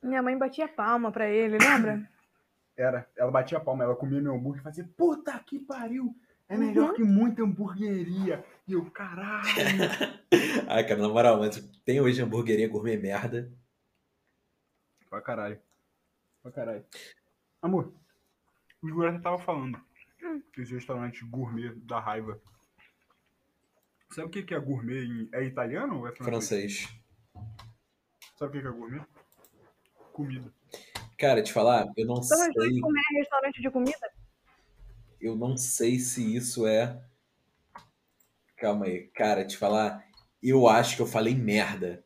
Minha mãe batia palma pra ele, lembra?
Era, ela batia a palma, ela comia meu hambúrguer e fazia, puta que pariu, é melhor que muita hamburgueria. E eu, caralho.
ah, cara, na moral, mas tem hoje hamburgueria gourmet merda.
pra caralho. Pra caralho. Amor, o Jurata tava falando desse restaurante gourmet da raiva. Sabe o que que é gourmet em... É italiano ou é francês?
Francês.
Sabe o que que é gourmet? Comida.
Cara, te falar, eu não
Então, dois
sei.
comer em restaurante de comida?
Eu não sei se isso é. Calma aí. Cara, te falar, eu acho que eu falei merda.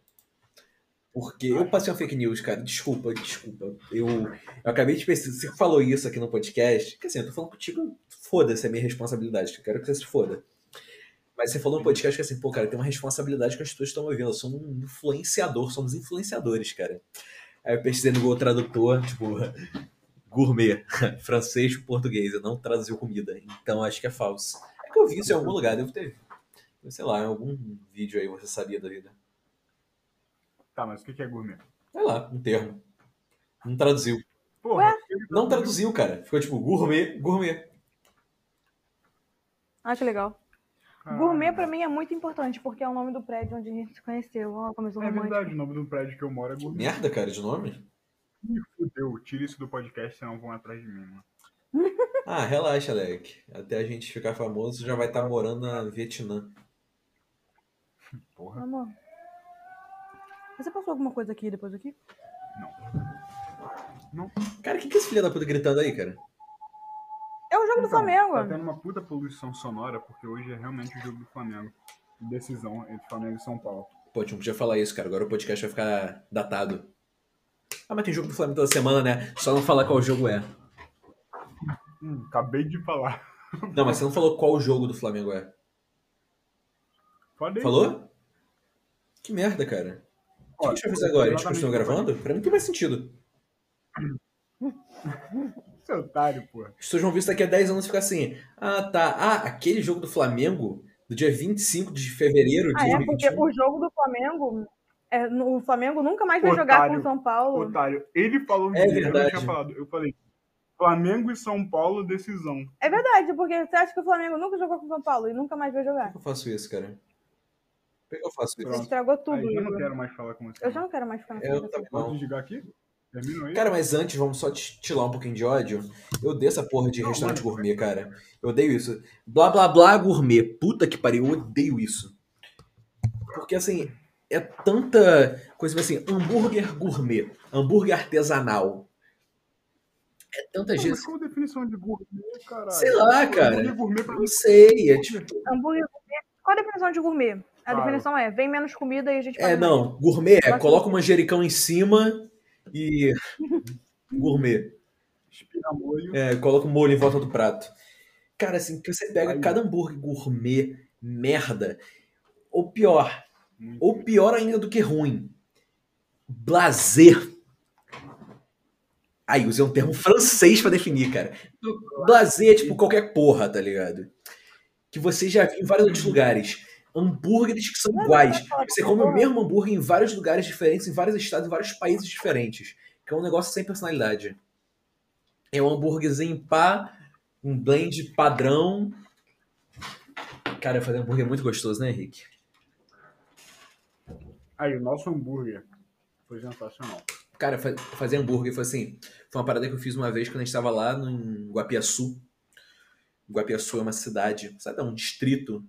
Porque eu passei uma fake news, cara. Desculpa, desculpa. Eu, eu acabei de pensar. Você falou isso aqui no podcast. Que assim, eu tô falando contigo, foda-se, é minha responsabilidade. Eu quero que você se foda. Mas você falou no podcast que assim, pô, cara, tem uma responsabilidade que as pessoas estão ouvindo. Eu sou um influenciador, somos influenciadores, cara. Aí eu pesquisei no Google Tradutor, tipo, gourmet, francês português. Eu não traduziu comida. Então acho que é falso. É que eu vi isso em algum lugar, devo ter. Sei lá, em algum vídeo aí você sabia da vida.
Tá, mas o que que é gourmet?
Sei lá, um termo. Não traduziu.
Porra,
Não traduziu, cara. Ficou tipo gourmet, gourmet.
Ah, que legal.
caralho.
Gourmet pra mim é muito importante, porque é o nome do prédio onde a gente se conheceu. Ó, começou
É
romântico.
verdade, o nome do prédio que eu moro é gourmet.
Merda, cara, de nome?
Ih, fudeu, tira isso do podcast, senão vão atrás de mim, mano.
Ah, relaxa, Alec. Até a gente ficar famoso, já vai estar morando na Vietnã.
Porra.
Amor. Você passou alguma coisa aqui depois aqui?
Cara, o que, que é esse filho da puta gritando aí, cara?
É o jogo do
Então,
Flamengo.
Tá tendo uma puta poluição sonora, porque hoje é realmente o jogo do Flamengo. Decisão entre Flamengo e São Paulo.
Pô, a gente não podia falar isso, cara. Agora o podcast vai ficar datado. Ah, mas tem jogo do Flamengo toda semana, né? Só não falar qual jogo é.
Hum, acabei de falar.
Não, mas você não falou qual jogo do Flamengo é.
Falei.
Falou? Que merda, cara. O que a gente vai fazer agora? A gente continua
o que eu
gravando? Pra mim não tem mais sentido.
Seu otário, porra.
As pessoas vão ver isso daqui a 10 anos e ficar assim. Ah, tá. Ah, aquele jogo do Flamengo, do dia 25 de fevereiro de
Ah, é porque
2021.
o jogo do Flamengo. É, o Flamengo nunca mais vai jogar com
Otário.
o São Paulo.
Otário. Ele falou
É
vídeo, eu não
verdade.
tinha falado. Eu falei, Flamengo e São Paulo, decisão.
É verdade, porque você acha que o Flamengo nunca jogou com o São Paulo e nunca mais vai
Por
jogar.
que eu faço isso, cara? Que eu faço
Você
isso?
Pronto.
estragou tudo,
Aí eu não quero mais falar com você.
Eu já não quero mais ficar nessa
Eu
conversa.
também
Posso desligar aqui?
Cara, mas antes, vamos só tirar um pouquinho de ódio. Eu odeio essa porra de
Não,
restaurante
mano.
gourmet, cara. Eu odeio isso. Blá blá blá gourmet. Puta que pariu, eu odeio isso. Porque assim, é tanta coisa assim, hambúrguer gourmet, hambúrguer artesanal. É tanta gente.
mas qual a definição de gourmet, caralho?
Sei lá, cara.
Hambúrguer gourmet pra
Não sei, é tipo.
Hambúrguer gourmet. Qual a definição de gourmet? A
Claro.
definição é: vem menos comida e a gente
É,
mais.
não, gourmet é coloca um manjericão em cima e. gourmet.
Espira molho.
É, coloca um molho em volta do prato. Cara, assim, que você pega
Aí.
cada hambúrguer gourmet, merda. Ou pior,
Muito.
ou pior ainda do que ruim. Blazer. Aí, usei um termo francês pra definir, cara. Blazer é tipo qualquer porra, tá ligado? Que você já viu em vários outros lugares. Hambúrgueres que são iguais. Você come o mesmo hambúrguer em vários lugares diferentes, em vários estados, em vários países diferentes. Que é um negócio sem personalidade. É um hambúrguerzinho pá, um blend padrão. Cara, fazer hambúrguer é muito gostoso, né, Henrique?
Aí, o nosso hambúrguer foi sensacional.
Cara, fa- fazer hambúrguer foi assim. Foi uma parada que eu fiz uma vez quando a gente estava lá no em Guapiaçu. Guapiaçu é uma cidade, sabe, é um distrito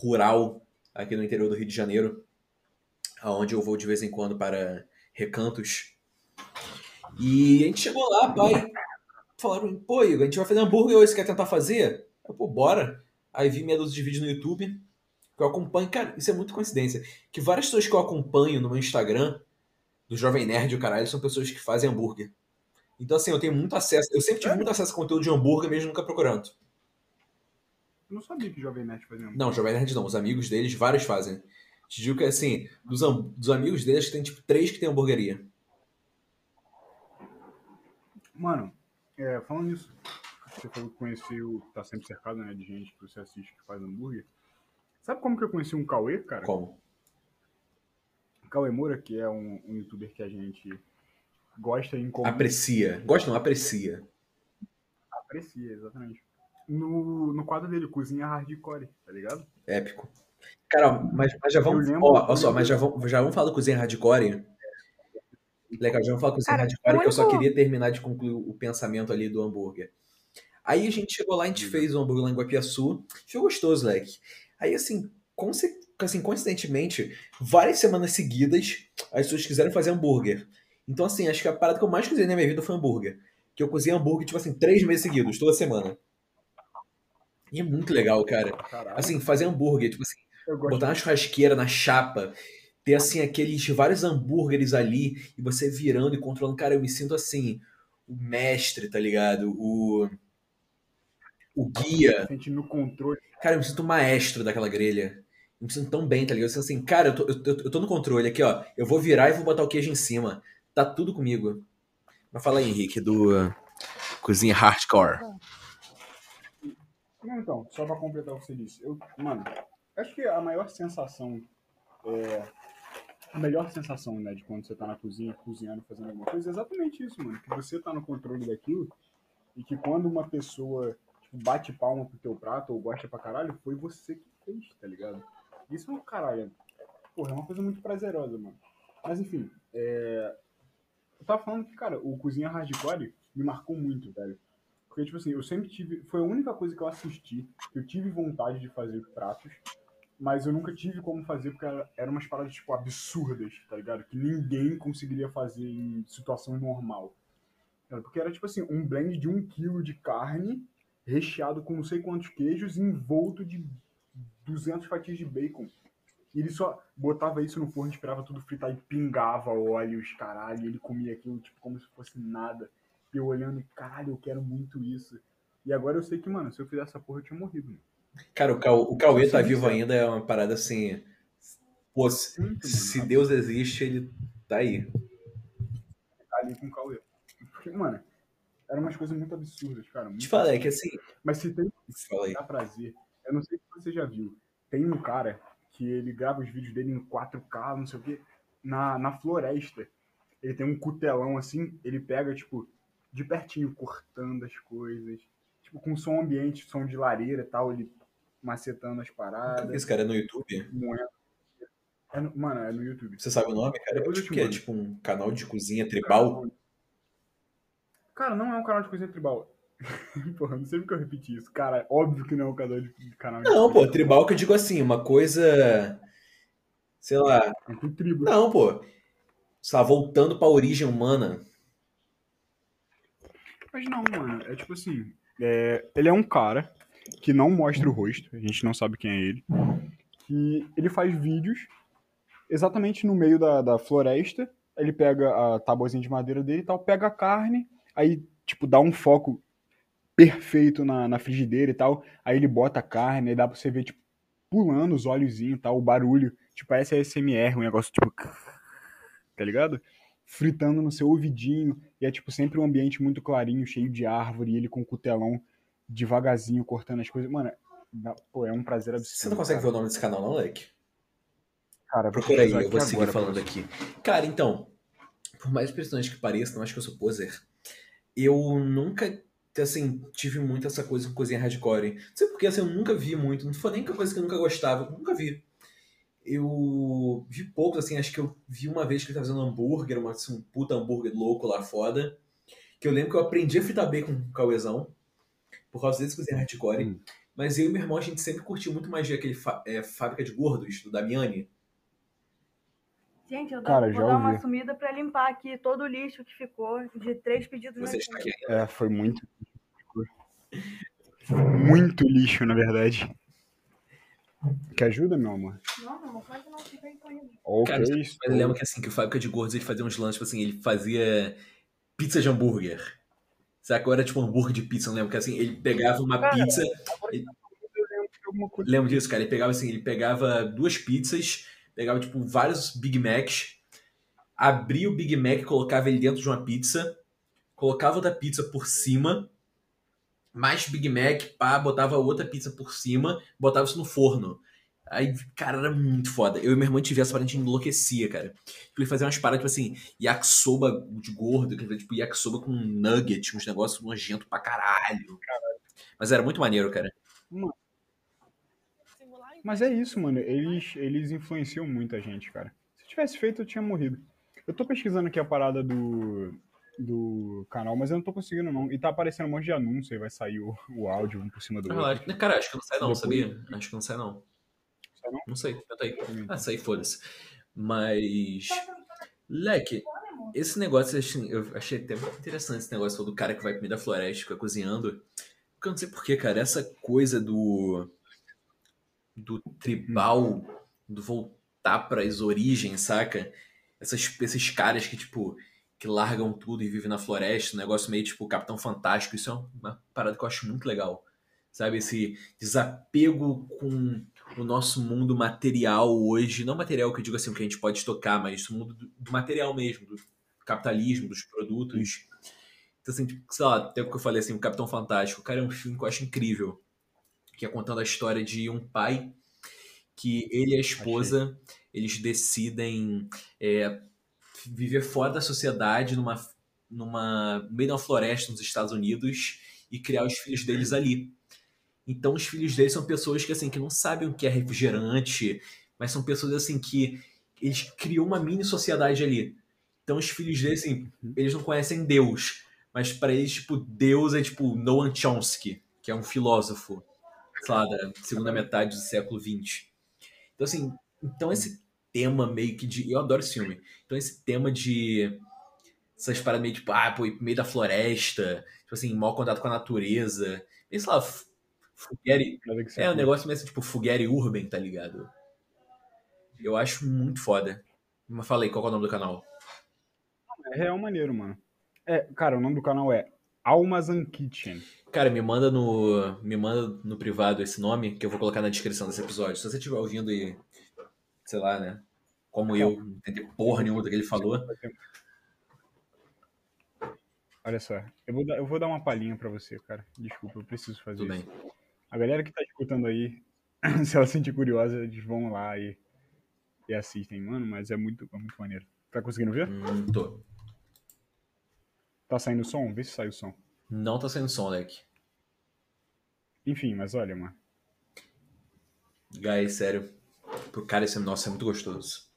rural aqui no interior do Rio de Janeiro, aonde eu vou de vez em quando para recantos. E a gente chegou lá, pai. Falaram pô, a gente vai fazer hambúrguer hoje, você quer tentar fazer? Eu, pô, bora. Aí vi meia dúzia de vídeos no YouTube, que eu acompanho. Cara, isso é muito coincidência. Que várias pessoas que eu acompanho no meu Instagram, do Jovem Nerd e o caralho, são pessoas que fazem hambúrguer. Então, assim, eu tenho muito acesso. Eu sempre tive muito acesso a conteúdo de hambúrguer, mesmo nunca procurando.
Eu não sabia que Jovem Nerd fazia.
Não, Jovem Nerd não. Os amigos deles, vários fazem. Te digo que, assim, dos, dos amigos deles, tem, tipo, três que tem hamburgueria.
Mano, é, falando nisso, você falou que conheceu, tá sempre cercado né, de gente que você assiste que faz hambúrguer. Sabe como que eu conheci um Cauê, cara?
Como?
Cauê Moura, que é um, um youtuber que a gente gosta em comum.
Aprecia. Gosta não, aprecia.
Aprecia, exatamente. No, no quadro dele, Cozinha Hardcore, tá ligado?
Épico. Cara, mas, mas já vamos.
Lembro-
Ó, ó só, mas já vamos, já vamos falar do cozinha hardcore. Legal, já vamos falar do cozinha
Cara,
hardcore,
o
que eu só queria terminar de concluir o pensamento ali do hambúrguer. Aí a gente chegou lá, a gente fez o hambúrguer lá em Guapiaçu. Ficou gostoso, leque. Aí, assim, conse- assim, coincidentemente, várias semanas seguidas, as pessoas quiseram fazer hambúrguer. Então, assim, acho que a parada que eu mais cozinhei na minha vida foi hambúrguer. Que eu cozinhei hambúrguer, tipo assim, três meses seguidos, toda semana. E é muito legal, cara.
Caralho.
Assim, fazer hambúrguer, tipo assim, botar na churrasqueira, na chapa, ter assim aqueles vários hambúrgueres ali e você virando e controlando. Cara, eu me sinto assim, o mestre, tá ligado? O o guia.
no controle.
Cara, eu me sinto maestro daquela grelha. Eu me sinto tão bem, tá ligado? Eu sinto assim, cara, eu tô, eu, eu tô no controle aqui, ó. Eu vou virar e vou botar o queijo em cima. Tá tudo comigo. Mas fala aí, Henrique, do Cozinha Hardcore.
Então, só pra completar o que você disse. Eu, mano, acho que a maior sensação é. A melhor sensação, né, de quando você tá na cozinha, cozinhando, fazendo alguma coisa, é exatamente isso, mano. Que você tá no controle daquilo e que quando uma pessoa tipo, bate palma pro teu prato ou gosta pra caralho, foi você que fez, tá ligado? Isso é um caralho. Porra, é uma coisa muito prazerosa, mano. Mas enfim, é... eu tava falando que, cara, o Cozinha Hardcore me marcou muito, velho. Porque, tipo assim, eu sempre tive. Foi a única coisa que eu assisti, que eu tive vontade de fazer pratos, mas eu nunca tive como fazer porque era, eram umas paradas, tipo, absurdas, tá ligado? Que ninguém conseguiria fazer em situação normal. Porque era, tipo assim, um blend de um quilo de carne, recheado com não sei quantos queijos, envolto de 200 fatias de bacon. E ele só botava isso no forno, esperava tudo fritar e pingava óleo, caralho, e ele comia aquilo, tipo, como se fosse nada. Eu olhando, caralho, eu quero muito isso. E agora eu sei que, mano, se eu fizesse essa porra, eu tinha morrido. Mano.
Cara, o, Cau, o Cauê tá vivo ainda, é uma parada assim. Pô, se,
Muito,
se Deus existe, ele tá aí.
ali com o Cauê. Porque, mano, eram umas coisas muito absurdas, cara. Muito
Te falei que assim.
Mas se tem
aí.
dá prazer, eu não sei se você já viu. Tem um cara que ele grava os vídeos dele em 4K, não sei o quê, na, na floresta. Ele tem um cutelão assim, ele pega, tipo, de pertinho, cortando as coisas. Tipo, com som ambiente, som de lareira e tal, ele macetando as paradas.
Esse cara é no YouTube.
moendo. É no- mano, é no YouTube.
Você sabe o nome, cara?
Depois
Tipo, que é tipo um canal de cozinha tribal.
Cara, não é um canal de cozinha tribal. Porra, não sei porque eu repeti isso. Cara, óbvio que não é um canal de, canal de
Não, pô,
cozinha
tribal que eu digo assim, uma coisa. Sei lá.
É tribo.
Não, pô. Sei lá, voltando pra origem humana.
Mas não, mano, é tipo assim. é, ele é um cara que não mostra o rosto, a gente não sabe quem é ele. Que ele faz vídeos exatamente no meio da, da floresta. Ele pega a tabuazinha de madeira dele e tal, pega a carne, aí, tipo, dá um foco perfeito na, na frigideira e tal. Aí ele bota a carne, aí dá pra você ver, tipo, pulando os olhozinhos e tal, o barulho. Tipo, parece ASMR, um negócio tipo. Tá ligado? Fritando no seu ouvidinho. E é, tipo, sempre um ambiente muito clarinho, cheio de árvore, e ele com o cutelão devagarzinho cortando as coisas. Mano, dá- pô, é um prazer absurdo.
Você não consegue ver
cara.
o nome desse canal, não, Leque?
Cara,
Procura aí, eu vou seguir
agora
falando aqui. Cara, então, por mais impressionante que pareça, não acho que eu sou poser. Eu nunca, assim, tive muito essa coisa com cozinha hardcore. Não sei porque, assim, eu nunca vi muito. Não foi nem que coisa que eu nunca gostava. eu Nunca vi. Eu vi poucos, assim, acho que eu vi uma vez que ele tava fazendo hambúrguer, uma, assim, um puta hambúrguer louco lá foda. Que eu lembro que eu aprendi a fritar bacon com o Cauezão. Por causa desse cozinha hardcore.
Hum.
Mas eu e meu irmão, a gente sempre curtiu muito mais ver aquele fa- é, Fábrica de Gordos, do Damiani.
Gente, eu
Cara,
vou
já
dar uma sumida pra limpar aqui todo o lixo que ficou de três pedidos
Você está aqui.
É, foi muito. Muito lixo, na verdade. Que ajuda, meu amor?
Não, não, não pode não, fica aí com ele.
Ok,
Cara,
estou-
Mas eu lembro que assim, que o Fábrica de Gordos ele fazia uns lanches, tipo assim, ele fazia pizza de hambúrguer. Saca? Era tipo hambúrguer de pizza, não lembro que assim, ele pegava uma
Cara,
pizza.
Eu lembro.
Lembro disso, cara. Ele pegava assim, ele pegava duas pizzas, pegava, tipo, vários Big Macs, abria o Big Mac, colocava ele dentro de uma pizza, colocava outra pizza por cima, mais Big Mac, pá, botava outra pizza por cima, botava isso no forno. Aí, cara, era muito foda. Eu e minha irmã tivesse essa parada, a gente enlouquecia, cara. Tipo, ele fazia umas paradas, tipo assim, yakisoba de gordo, que tipo, yakisoba com nugget, uns negócios nojentos pra caralho. Mas era muito maneiro, cara.
Mas é isso, mano. Eles, eles influenciam muita gente, cara. Se eu tivesse feito, eu tinha morrido. Eu tô pesquisando aqui a parada do, do canal, mas eu não tô conseguindo, não. E tá aparecendo um monte de anúncio aí, vai sair o, o áudio um por cima do
Ah,
outro.
Cara, acho que não sai não,
Depois-
sabia? Acho que não sai não.
Sai não?
Não sei, tenta aí. Ah, sai, foda-se. Mas. Leque, esse negócio assim, eu achei até muito interessante esse negócio do cara que vai comer da floresta, fica cozinhando. Porque eu não sei porquê, cara. Essa coisa do. do tribal, do voltar pras origens, saca? Essas, esses caras que, tipo, que largam tudo e vivem na floresta, um negócio meio tipo Capitão Fantástico. Isso é uma parada que eu acho muito legal. Sabe? Esse desapego com o nosso mundo material hoje. Não material que eu digo assim, o que a gente pode tocar, mas o mundo do, material mesmo, do capitalismo, dos produtos. Então, assim, tipo, sei lá, até o que eu falei assim, o Capitão Fantástico. Cara, é um filme que eu acho incrível. Que é contando a história de um pai que ele e a esposa, eles decidem é, viver fora da sociedade numa, numa no meio de uma floresta nos Estados Unidos e criar os filhos deles ali. Então os filhos deles são pessoas que assim que não sabem o que é refrigerante, mas são pessoas assim que eles criam uma mini sociedade ali. Então os filhos deles assim, eles não conhecem Deus, mas para eles tipo Deus é tipo Noam Chomsky, que é um filósofo, sei lá, da segunda metade do século XX. Então assim, então esse tema meio que de, eu adoro esse filme. Então esse tema de essas paradas meio tipo, ah, pô, meio da floresta, tipo assim, mau contato com a natureza, meio, sei lá,
Nada que
é um
seja.
negócio meio assim, tipo Fugueri Urban, tá ligado? Eu acho muito foda. Mas fala aí, qual é o nome do canal?
É real maneiro, mano. É, cara, o nome do canal é Almazan Kitchen.
Cara, me manda no me manda no privado esse nome que eu vou colocar na descrição desse episódio. Se você estiver ouvindo e sei lá, né, como eu, não entendi porra nenhuma do que ele falou.
Olha só, eu vou, dar, eu vou dar uma palhinha pra você, cara. Desculpa, eu preciso fazer
Tudo
isso.
bem.
A galera que tá escutando aí, se ela se sentir curiosa, eles vão lá e, e assistem, mano, mas é muito, é muito maneiro. Tá conseguindo ver?
Hum, tô.
Tá saindo som? Vê se sai o som.
Não tá saindo som, Leque.
Enfim, mas olha, mano.
Guys, sério. Pro cara esse nossa é muito gostoso.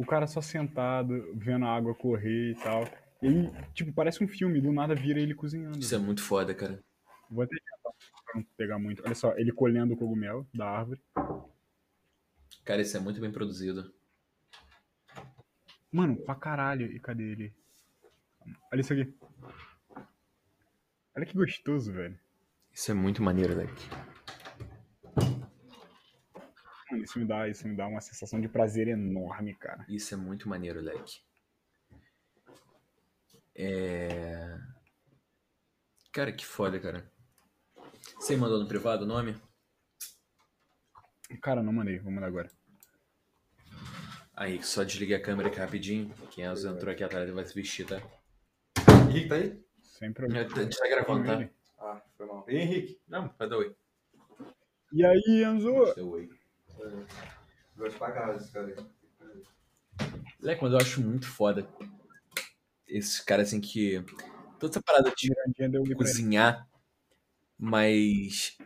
O cara só sentado, vendo a água correr e tal. E aí, tipo, parece um filme, do nada vira ele cozinhando.
Isso é muito foda, cara.
Vou até tentar pra não pegar muito. Olha só, ele colhendo o cogumelo da árvore.
Cara, isso é muito bem produzido.
Mano, pra caralho. E cadê ele? Olha isso aqui. Olha que gostoso, velho.
Isso é muito maneiro, Leque.
Mano, isso me dá, isso me dá uma sensação de prazer enorme, cara.
Isso é muito maneiro, Leque. É. Cara, que foda, cara. Você mandou no privado o nome?
Cara, não mandei, vou mandar agora.
Aí, só desliguei a câmera aqui rapidinho. Quem é entrou aqui atrás vai se vestir, tá?
Henrique tá aí?
Sem
A
problema.
gente tá gravando, tá?
Ele.
Ah, foi mal. E Henrique?
Não, vai dar oi.
E aí, Enzo?
Deu oi.
Gosto pra caralho desse cara
mas eu acho muito foda. Esse cara assim que. Toda essa parada de cozinhar, mas.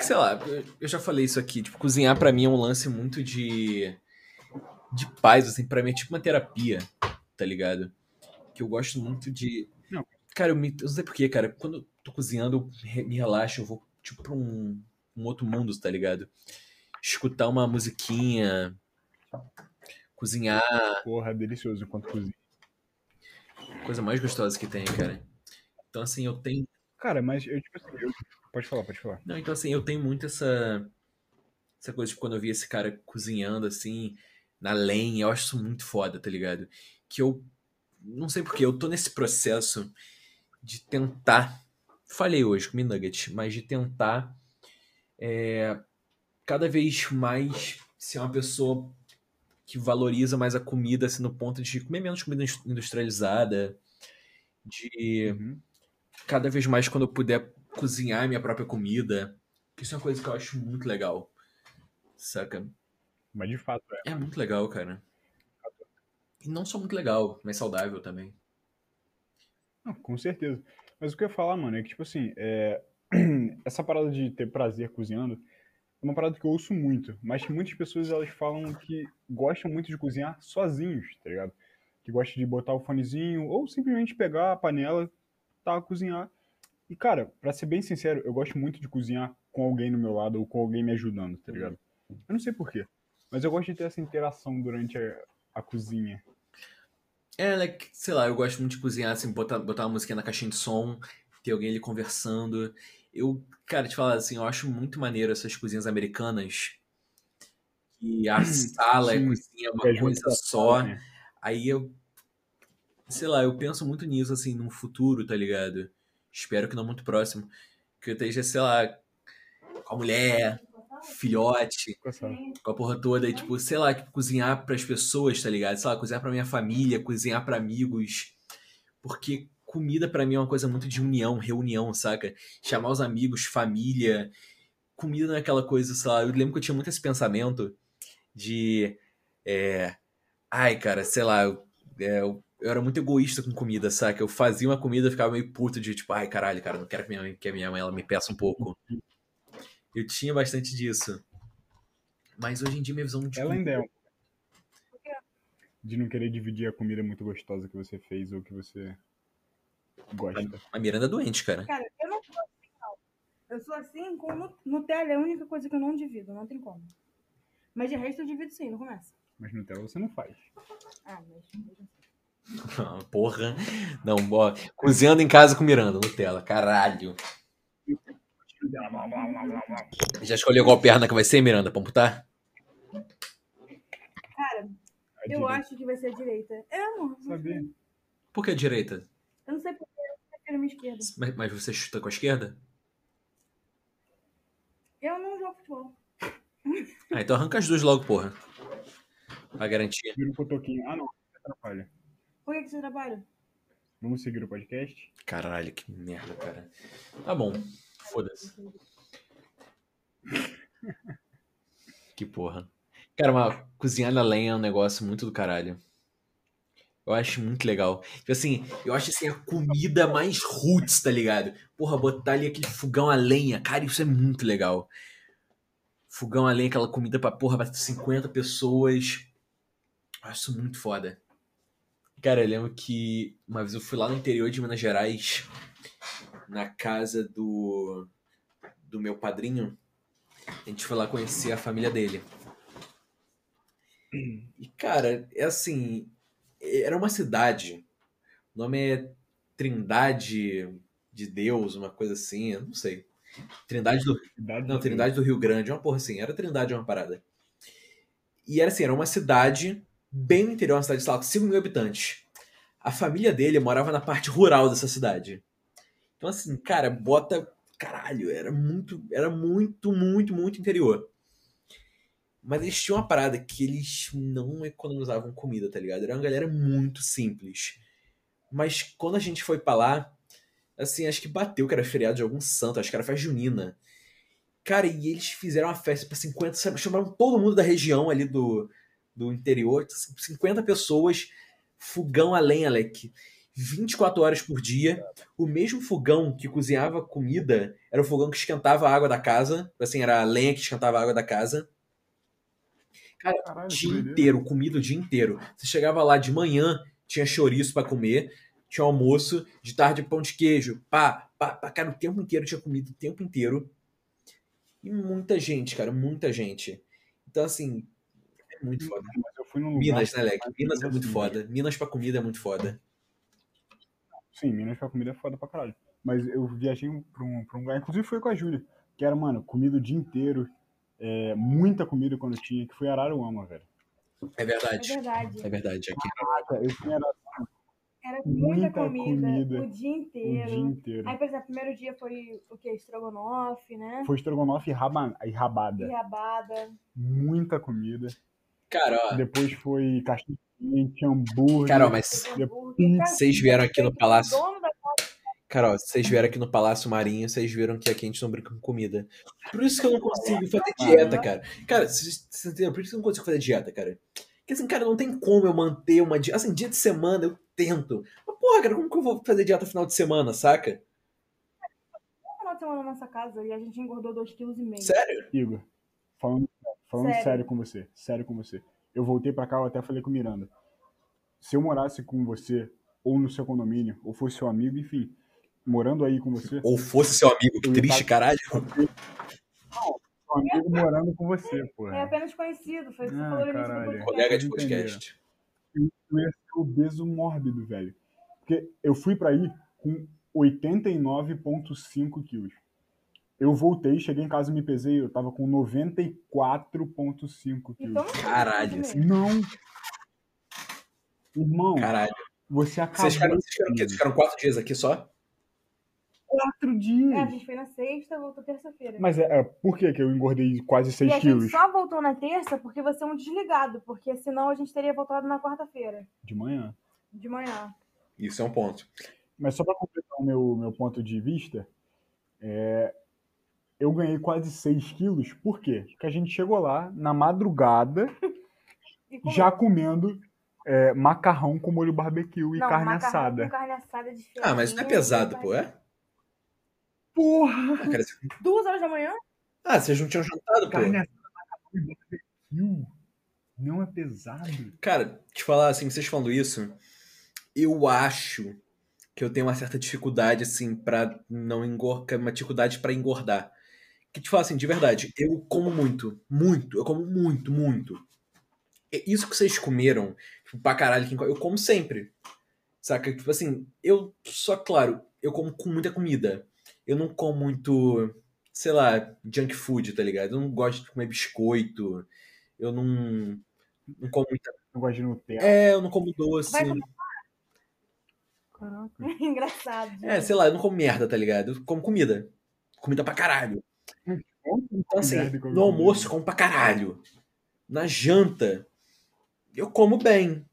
Sei lá, eu- já falei isso aqui. Tipo, cozinhar pra mim é um lance muito de. de paz, assim. Pra mim é tipo uma terapia, tá ligado? Que eu gosto muito de.
Não.
Cara, eu, me, eu não sei porquê, cara. Quando eu tô cozinhando, eu me relaxo, eu vou, tipo, pra um, um outro mundo, tá ligado? Escutar uma musiquinha, cozinhar,
Porra, delicioso enquanto cozinha.
coisa mais gostosa que tem, cara. Então, assim, eu tenho.
Cara, mas eu, tipo assim, eu... Pode falar, pode falar.
Não, então assim, eu tenho muito essa. Essa coisa, tipo, quando eu vi esse cara cozinhando assim, na lenha, eu acho isso muito foda, tá ligado? Que eu. Não sei porquê, eu tô nesse processo de tentar. Falei hoje com o Nugget, mas de tentar é, cada vez mais ser uma pessoa que valoriza mais a comida, assim, no ponto de comer menos comida indus- industrializada, de
Uhum.
cada vez mais quando eu puder cozinhar minha própria comida, isso é uma coisa que eu acho muito legal, saca?
Mas de fato, é.
É muito legal, cara. E não só muito legal, mas saudável também.
Não, com certeza. Mas o que eu ia falar, mano, é que, tipo assim, é, essa parada de ter prazer cozinhando é uma parada que eu ouço muito. Mas que muitas pessoas, elas falam que gostam muito de cozinhar sozinhos, tá ligado? Que gostam de botar o fonezinho ou simplesmente pegar a panela, tá, cozinhar. E, cara, pra ser bem sincero, eu gosto muito de cozinhar com alguém no meu lado ou com alguém me ajudando, tá ligado? Eu não sei porquê, mas eu gosto de ter essa interação durante a, a cozinha.
É, like, sei lá, eu gosto muito de cozinhar, assim, botar, botar uma musiquinha na caixinha de som, ter alguém ali conversando. Eu, cara, te falar assim, eu acho muito maneiro essas cozinhas americanas. Que a sala e a
Sim,
cozinha é uma
É
coisa só.
sala, né?
Aí eu, sei lá, eu penso muito nisso, assim, num futuro, tá ligado? Espero que não muito próximo. Que eu esteja, sei lá, com a mulher, filhote,
Com a sala.
com a porra toda, e, tipo, sei lá, tipo, cozinhar pras pessoas, tá ligado? Sei lá, cozinhar pra minha família, cozinhar pra amigos. Porque comida pra mim é uma coisa muito de união, reunião, saca? Chamar os amigos, família. Comida não é aquela coisa, sei lá, eu lembro que eu tinha muito esse pensamento de. É, ai, cara, sei lá, eu, é, eu, eu era muito egoísta com comida, saca? Eu fazia uma comida e ficava meio puto de tipo, ai, caralho, cara, não quero que minha mãe, que a minha mãe ela me peça um pouco. Eu tinha bastante disso. Mas hoje em dia minha visão de
Ela ainda é. De não querer dividir a comida muito gostosa que você fez ou que você gosta.
A Miranda é doente, cara.
Cara, eu não sou assim, não. Eu sou assim com Nu- Nutella, é a única coisa que eu não divido, não tem como. Mas de resto eu divido sim, não começa.
Mas Nutella você não faz.
Ah, mas.
Ah, Porra. Não, ó, cozinhando em casa com Miranda, Nutella, caralho. Já escolheu qual perna que vai ser, Miranda, pra amputar?
Cara,
A
eu
direita.
acho que vai ser a direita. É, amor. não
Sabia.
Por que a direita?
Eu não sei porque eu prefiro minha esquerda.
Mas, mas você chuta com a esquerda?
Eu não jogo futebol.
Ah, então arranca as duas logo, porra. Pra garantir.
Vira um cotoquinho. Ah, não. Atrapalha.
Por que, que você trabalha?
Vamos seguir o podcast?
Caralho, que merda, cara. Tá bom. Foda-se. Que porra. Cara, mas cozinhar na lenha é um negócio muito do caralho. Eu acho muito legal. Tipo assim, eu acho assim a comida mais roots, tá ligado? Porra, botar ali aquele fogão a lenha. Cara, isso é muito legal. Fogão a lenha, aquela comida pra porra, pra 50 pessoas. Eu acho isso muito foda. Cara, eu lembro que uma vez eu fui lá no interior de Minas Gerais, na casa do, do meu padrinho. A gente foi lá conhecer a família dele. E, cara, é assim. Era uma cidade. O nome é Trindade de Deus, uma coisa assim, eu não sei. Trindade do
Idade
não,
de
Trindade do Rio Grande, uma porra assim. Era Trindade uma parada. E era assim, era uma cidade bem no interior, uma cidade, lá, com 5 mil habitantes. A família dele morava na parte rural dessa cidade. Então, assim, cara, bota. Caralho, era muito, era muito, muito, muito interior. Mas eles tinham uma parada que eles não economizavam comida, tá ligado? Era uma galera muito simples. Mas quando a gente foi pra lá, assim, acho que bateu que era feriado de algum santo, acho que era festa junina. Cara, e eles fizeram uma festa pra 50, sabe, chamaram todo mundo da região ali do, do interior, 50 pessoas, fogão a lenha, Alec. 24 horas por dia. O mesmo fogão que cozinhava comida era o fogão que esquentava a água da casa. Assim, era a lenha que esquentava a água da casa. Cara,
Caralho,
dia inteiro, comida o dia inteiro. Você chegava lá de manhã, tinha chouriço pra comer, tinha almoço, de tarde pão de queijo, pá, pá, pá, cara, o tempo inteiro tinha comida, o tempo inteiro. E muita gente, cara, muita gente. Então, assim, é muito foda.
Mas eu fui num lugar.
Minas, né, Leque? Minas é muito
assim,
foda. Minas pra comida é muito foda.
Sim, Minas com a comida é foda pra caralho. Mas eu viajei pra um, pra um lugar, inclusive foi com a Júlia, que era, mano, comida o dia inteiro, é, muita comida quando tinha, que foi Araruama, velho.
É
É
verdade.
verdade.
É verdade. Aqui.
Caraca, eu Araruama.
Era muita,
Muita
comida,
comida
o dia
o
inteiro.
dia inteiro.
Aí, por exemplo, primeiro dia foi o quê? Estrogonofe, né?
Foi estrogonofe e raba- e
E
rabada.
rabada.
Muita comida.
Cara, ó,
Depois foi cachorro quente, hambúrguer.
cara, ó, mas vocês vieram aqui no
o
palácio. Ó, vocês vieram aqui no Palácio Marinho, vocês viram que aqui a gente não brinca com comida. Por isso que eu não consigo fazer dieta, cara. Cara, vocês entenderam? Por isso que eu não consigo fazer dieta, cara. Porque assim, cara, não tem como eu manter uma dieta. Assim, dia de semana eu tento. Mas, porra, cara, como que eu vou fazer dieta no final de semana, saca?
no final de semana na nossa casa e a gente engordou 2,5 kg.
Sério?
Igor, falando, falando
Sério.
sério. com você, sério com você. Eu voltei pra cá, eu até falei com o Miranda. Se eu morasse com você, ou no seu condomínio, ou fosse seu amigo, enfim, morando aí com você,
Ou fosse seu amigo, que triste,
tá-
caralho.
seu amigo morando com você, porra.
É apenas conhecido, foi o que você
Ah,
falou no.
Colega de podcast.
eu ia ser obeso mórbido, velho. Porque eu fui pra aí com 89,5 quilos. Eu voltei, cheguei em casa e me pesei, eu tava com 94,5 quilos.
Então, não foi
Caralho, assim.
Não! Irmão,
Caralho.
você acabou
Vocês ficaram. Vocês ficaram quatro dias aqui só?
Quatro
É, a
dias.
gente foi na sexta, voltou terça-feira.
Mas é, é, por que, que eu engordei quase
E
6
a gente
quilos?
só voltou na terça porque você é um desligado, porque senão a gente teria voltado na quarta-feira,
De manhã.
de manhã.
Isso é um ponto.
Mas só pra completar o meu, meu ponto de vista, é, eu ganhei quase 6 quilos. Por quê? Porque a gente chegou lá na madrugada
como-
já comendo é, macarrão com molho barbecue e
Não,
carne
macarrão
assada.
Com carne assada de
Ah, mas não é pesado, pô, é?
Porra!
Ah, cara, você-
Duas horas da manhã?
Ah, vocês não tinham jantado, pô.
Carne. Não é pesado.
Cara, te falar assim, vocês falando isso, eu acho que eu tenho uma certa dificuldade, assim, pra não engordar, uma dificuldade pra engordar. Que te falar assim, de verdade, eu como muito, muito, eu como muito, muito. E Isso que vocês comeram, tipo, pra caralho, eu como sempre. Saca? Tipo assim, eu, só claro, eu como com muita comida. Eu não como muito, sei lá, junk food, tá ligado? Eu não gosto de comer biscoito. Eu não, não como muita
Eu gosto de Nutella.
é, eu não como doce.
Vai comer-
Caraca.
Engraçado.
É, sei lá, eu não como merda, tá ligado? Eu como comida. Comida pra caralho. Então, assim, no almoço, eu como pra caralho. Na janta, eu como bem.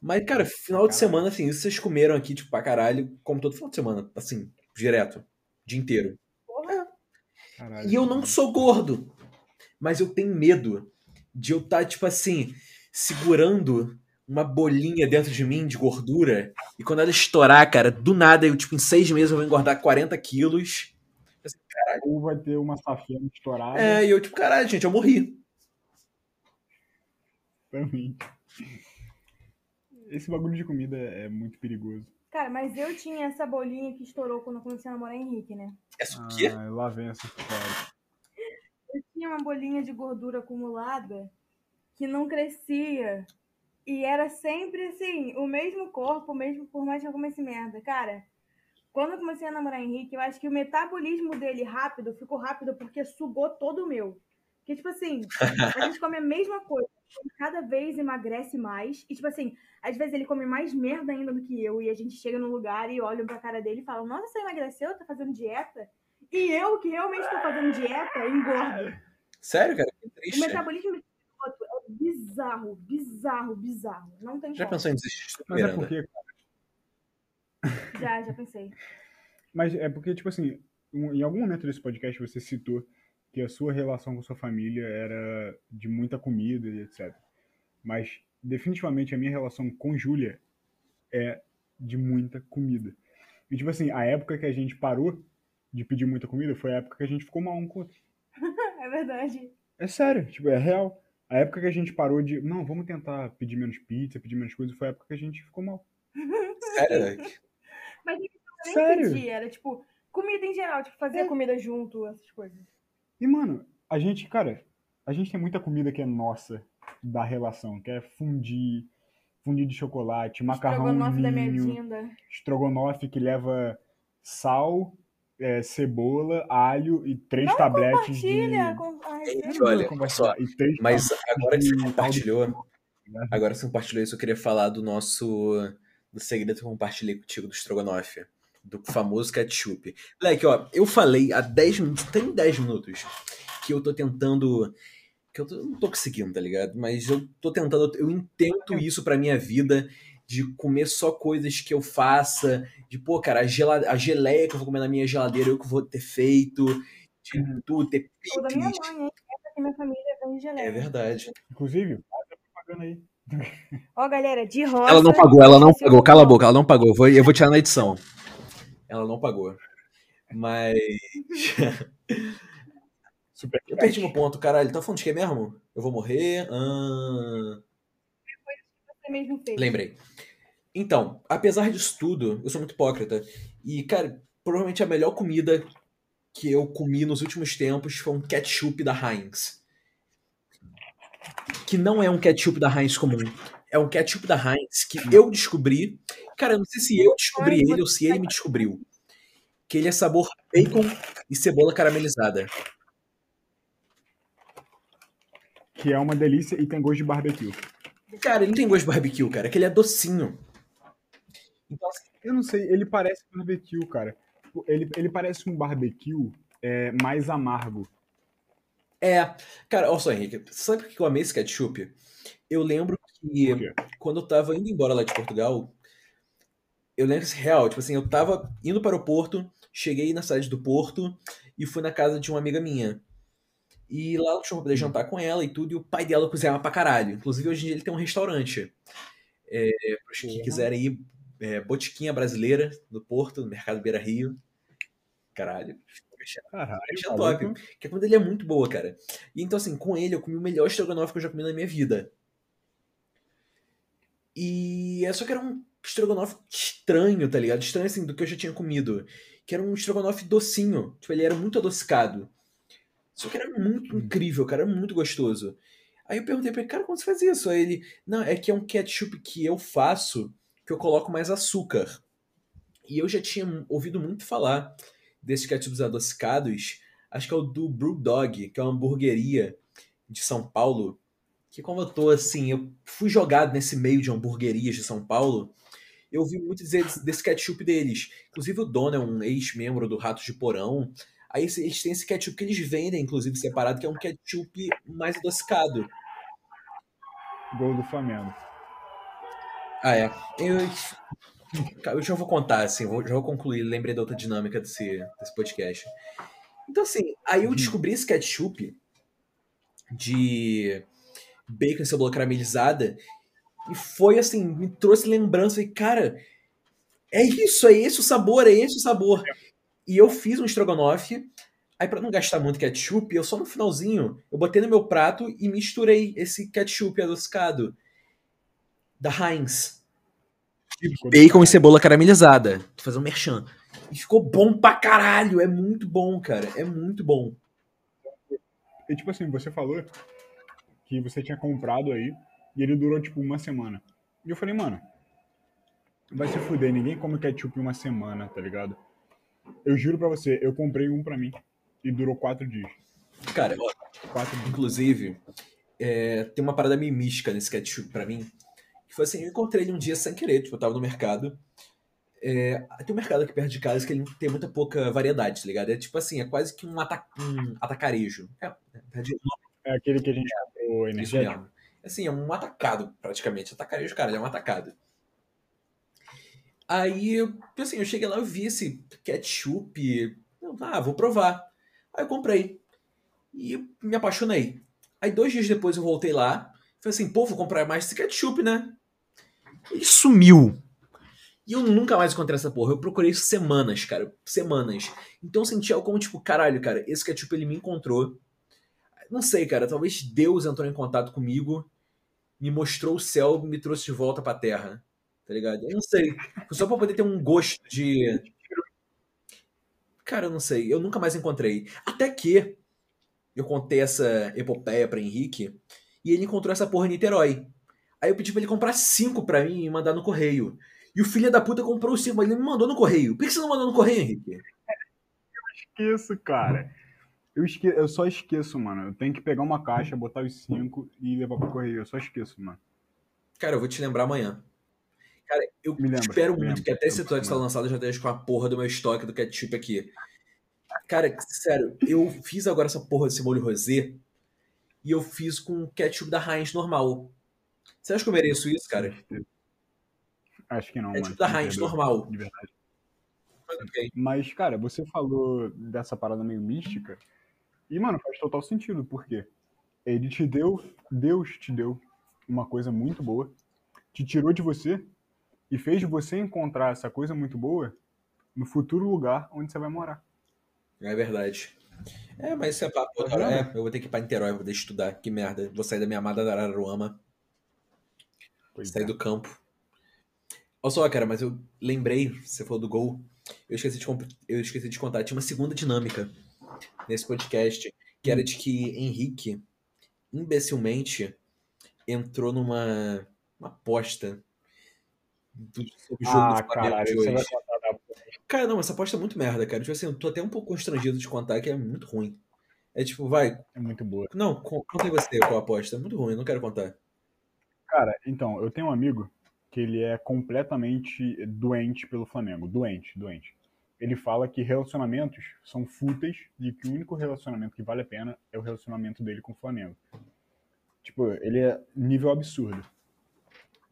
Mas, cara, final de
Caralho.
semana, assim, isso vocês comeram aqui, tipo, pra caralho, como todo final de semana, assim, direto. Dia inteiro.
Caralho.
E eu não sou gordo. Mas eu tenho medo de eu estar, tipo assim, segurando uma bolinha dentro de mim de gordura. E quando ela estourar, cara, do nada, eu, tipo, em seis meses eu vou engordar 40 quilos.
Ou vai ter uma safena estourada
É, e eu, tipo, caralho, gente, eu morri.
também. Esse bagulho de comida é muito perigoso.
Cara, mas eu tinha essa bolinha que estourou quando eu comecei a namorar Henrique, né?
É o quê?
Ah, lá vem essa história.
Eu tinha uma bolinha de gordura acumulada que não crescia. E era sempre assim, o mesmo corpo, mesmo por mais que eu comesse merda. Cara, quando eu comecei a namorar Henrique, eu acho que o metabolismo dele rápido ficou rápido porque sugou todo o meu. Porque, tipo assim, a gente come a mesma coisa. Ele Cada vez emagrece mais. E, tipo assim, às vezes ele come mais merda ainda do que eu. E a gente chega no lugar e olha pra cara dele e fala: Nossa, você emagreceu? Tá fazendo dieta? E eu, que realmente tô fazendo dieta, engordo.
Sério, cara? Que
O
triste.
metabolismo do outro é bizarro, bizarro, bizarro. Não tem
Já
como.
pensou em desistir,
Mas é porque,
Já, já pensei.
mas é porque, tipo assim, em algum momento desse podcast você citou que a sua relação com sua família era de muita comida e etc. Mas definitivamente a minha relação com Júlia é de muita comida. E tipo assim, a época que a gente parou de pedir muita comida foi a época que a gente ficou mal um com o outro.
É verdade.
É sério, tipo, é real. A época que a gente parou de, não, vamos tentar pedir menos pizza, pedir menos coisas, foi a época que a gente ficou mal.
Sério?
Mas eu nem
Sério?
pedi, era tipo, comida em geral, tipo, fazer comida junto, essas coisas.
E, mano, a gente, cara, a gente tem muita comida que é nossa da relação, que é fundir, fundir de chocolate, macarrão
Estrogonofe da vinda.
estrogonofe que leva sal, é, cebola, alho e três
Não
tabletes de...
compartilha com
Gente, olha.
E
Mas agora que você compartilhou,
né?
agora que você compartilhou isso, eu queria falar do nosso do segredo que eu compartilhei contigo do Strogonoff. Do famoso ketchup. Moleque, ó, eu falei há 10 minutos, tem 10 minutos, que eu tô tentando. Que eu, tô, não tô conseguindo, tá ligado? Mas eu tô tentando, eu intento isso pra minha vida, de comer só coisas que eu faça, de, pô, cara, a, a geleia que eu vou comer na minha geladeira, eu que vou ter feito, de tudo, ter
da minha
picles.
mãe, hein? Essa que minha família vem geleia.
É verdade.
Inclusive, propaganda aí.
Ó, galera, de rosa.
Ela não pagou, ela não
é
pagou. Cala a boca, ela não pagou. Eu vou, eu vou tirar na edição. Ela não pagou. Mas.
Super
Eu perdi meu ponto, caralho. Tá falando de quê mesmo? Eu vou morrer? Ah,
Você mesmo fez.
Lembrei. Então, apesar disso tudo, eu sou muito hipócrita. E, cara, provavelmente a melhor comida que eu comi nos últimos tempos foi um ketchup da Heinz. Que não é um ketchup da Heinz comum. É um ketchup da Heinz que eu descobri. Cara, eu não sei se eu descobri ele ou se ele me descobriu. Que ele é sabor bacon e cebola caramelizada.
Que é uma delícia e tem gosto de barbecue.
Cara, ele não tem gosto de barbecue, cara. É que ele é docinho. Então, assim,
Eu não sei, ele parece barbecue, cara. Ele, ele parece um barbecue é, mais amargo.
É, cara, olha só, Henrique, sabe por que eu amei esse ketchup? Eu lembro que quando eu tava indo embora lá de Portugal, eu lembro que, real, tipo assim, eu tava indo para o Porto, cheguei na cidade do Porto e fui na casa de uma amiga minha. E lá eu tinha pra poder jantar com ela e tudo, e o pai dela cozinhava pra caralho. Inclusive, hoje em dia ele tem um restaurante. É, pros que
Porra.
quiserem ir, é, Botiquinha Brasileira, no Porto, no Mercado Beira Rio. Caralho.
Caralho,
é top. Porque a comida dele é muito boa, cara. E então, assim, com ele eu comi o melhor estrogonofe que eu já comi na minha vida. E é só que era um estrogonofe estranho, tá ligado? Estranho, assim, do que eu já tinha comido. Que era um estrogonofe docinho. Tipo, ele era muito adocicado. Só que era muito
Hum.
incrível, cara. Era muito gostoso. Aí eu perguntei pra ele, cara, como você faz isso? Aí ele, não, é que é um ketchup que eu faço que eu coloco mais açúcar. E eu já tinha ouvido muito falar desses ketchups adocicados. Acho que é o do Brewdog, que é uma hamburgueria de São Paulo. Que como eu tô assim, eu fui jogado nesse meio de hamburguerias de São Paulo. Eu ouvi muito dizer desse- ketchup deles. Inclusive o dono é um ex-membro do Ratos de Porão. Aí eles têm esse ketchup que eles vendem, inclusive, separado, que é um ketchup mais adocicado.
Gol do Flamengo.
Ah, é. Eu, eu já vou contar, assim, já vou concluir. Lembrei da outra dinâmica desse, desse podcast. Então, assim, aí eu descobri esse ketchup de bacon e cebola caramelizada e foi, assim, me trouxe lembrança. E, cara, é isso, é esse o sabor, é esse o sabor. E eu fiz um estrogonofe. Aí, pra não gastar muito ketchup, eu só no finalzinho, eu botei no meu prato e misturei esse ketchup adocicado da Heinz. Bacon e cebola caramelizada. Tô fazendo merchan. E ficou bom pra caralho. É muito bom, cara. É muito bom.
E tipo assim, você falou que você tinha comprado aí e ele durou tipo uma semana. E eu falei, mano, vai se fuder, ninguém come ketchup em uma semana, tá ligado? Eu juro pra você, eu comprei um pra mim e durou quatro dias.
Cara,
Quatro dias.
inclusive, é, tem uma parada meio mística nesse ketchup pra mim. Que foi assim, eu encontrei ele um dia sem querer. Tipo, eu tava no mercado. É, tem um mercado aqui perto de casa que ele tem muita pouca variedade, tá ligado? É tipo assim, é quase que um, ata um atacarejo. É, é de-
É aquele que a gente comprou
Isso
energético.
mesmo. Assim, é um atacado, praticamente. Atacarejo, cara, ele é um atacado. Aí, eu, assim, eu cheguei lá, eu vi esse ketchup. Ah, vou provar. Aí eu comprei. E me apaixonei. Aí dois dias depois eu voltei lá. Falei assim, pô, vou comprar mais esse ketchup, né? Ele sumiu. E eu nunca mais encontrei essa porra. Eu procurei semanas, cara. Semanas. Então eu senti algo como, tipo, caralho, cara, esse ketchup ele me encontrou. Não sei, cara. Talvez Deus entrou em contato comigo, me mostrou o céu me trouxe de volta pra terra. Tá ligado? Eu não sei. Só pra poder ter um gosto de. Cara, eu não sei. Eu nunca mais encontrei. Até que eu contei essa epopeia pra Henrique e ele encontrou essa porra em Niterói. Aí eu pedi pra ele comprar cinco pra mim e mandar no correio. E o filho da puta comprou cinco, mas ele me mandou no correio. Por que você não mandou no correio, Henrique?
Esqueço, cara. Eu, esque... eu só esqueço, mano. Eu tenho que pegar uma caixa, botar os cinco e levar pro correio. Eu só esqueço, mano.
Cara, eu vou te lembrar amanhã. Cara, eu
Me lembra,
espero muito
lembra.
que até esse
Eu-
episódio que tá lançado eu já esteja com a porra do meu estoque do ketchup aqui. Cara, sério, eu fiz agora essa porra desse molho rosé e eu fiz com ketchup da Heinz normal. Você acha que eu mereço isso, cara?
Acho que não,
Ketchup
mano.
da Heinz normal.
De verdade.
Mas,
cara, você falou dessa parada meio mística. E, mano, faz total sentido. Por quê? Ele te deu, Deus te deu uma coisa muito boa, te tirou de você e fez você encontrar essa coisa muito boa no futuro lugar onde você vai morar.
É verdade. É, mas isso é papo.
Tá
é, eu vou ter que ir pra Niterói pra poder estudar. Que merda. Vou sair da minha amada Araruama.
Pois
Sair
é.
do campo. Olha só, cara, mas eu lembrei, você falou do gol. Eu esqueci de, eu esqueci de contar. Tinha uma segunda dinâmica nesse podcast, que era de que Henrique, imbecilmente, entrou numa uma aposta do, sobre o jogo
Ah,
do Flamengo
caralho,
de
você
hoje.
vai contar da
Cara, não, essa aposta é muito merda, cara. Tipo assim, eu tô até um pouco constrangido de contar que é muito ruim. É tipo, vai.
É muito boa.
Não, con- conta aí você qual a aposta. É muito ruim, eu não quero contar.
Cara, então, eu tenho um amigo que ele é completamente doente pelo Flamengo. Doente, doente. Ele fala que relacionamentos são fúteis e que o único relacionamento que vale a pena é o relacionamento dele com o Flamengo. Tipo, ele é nível absurdo.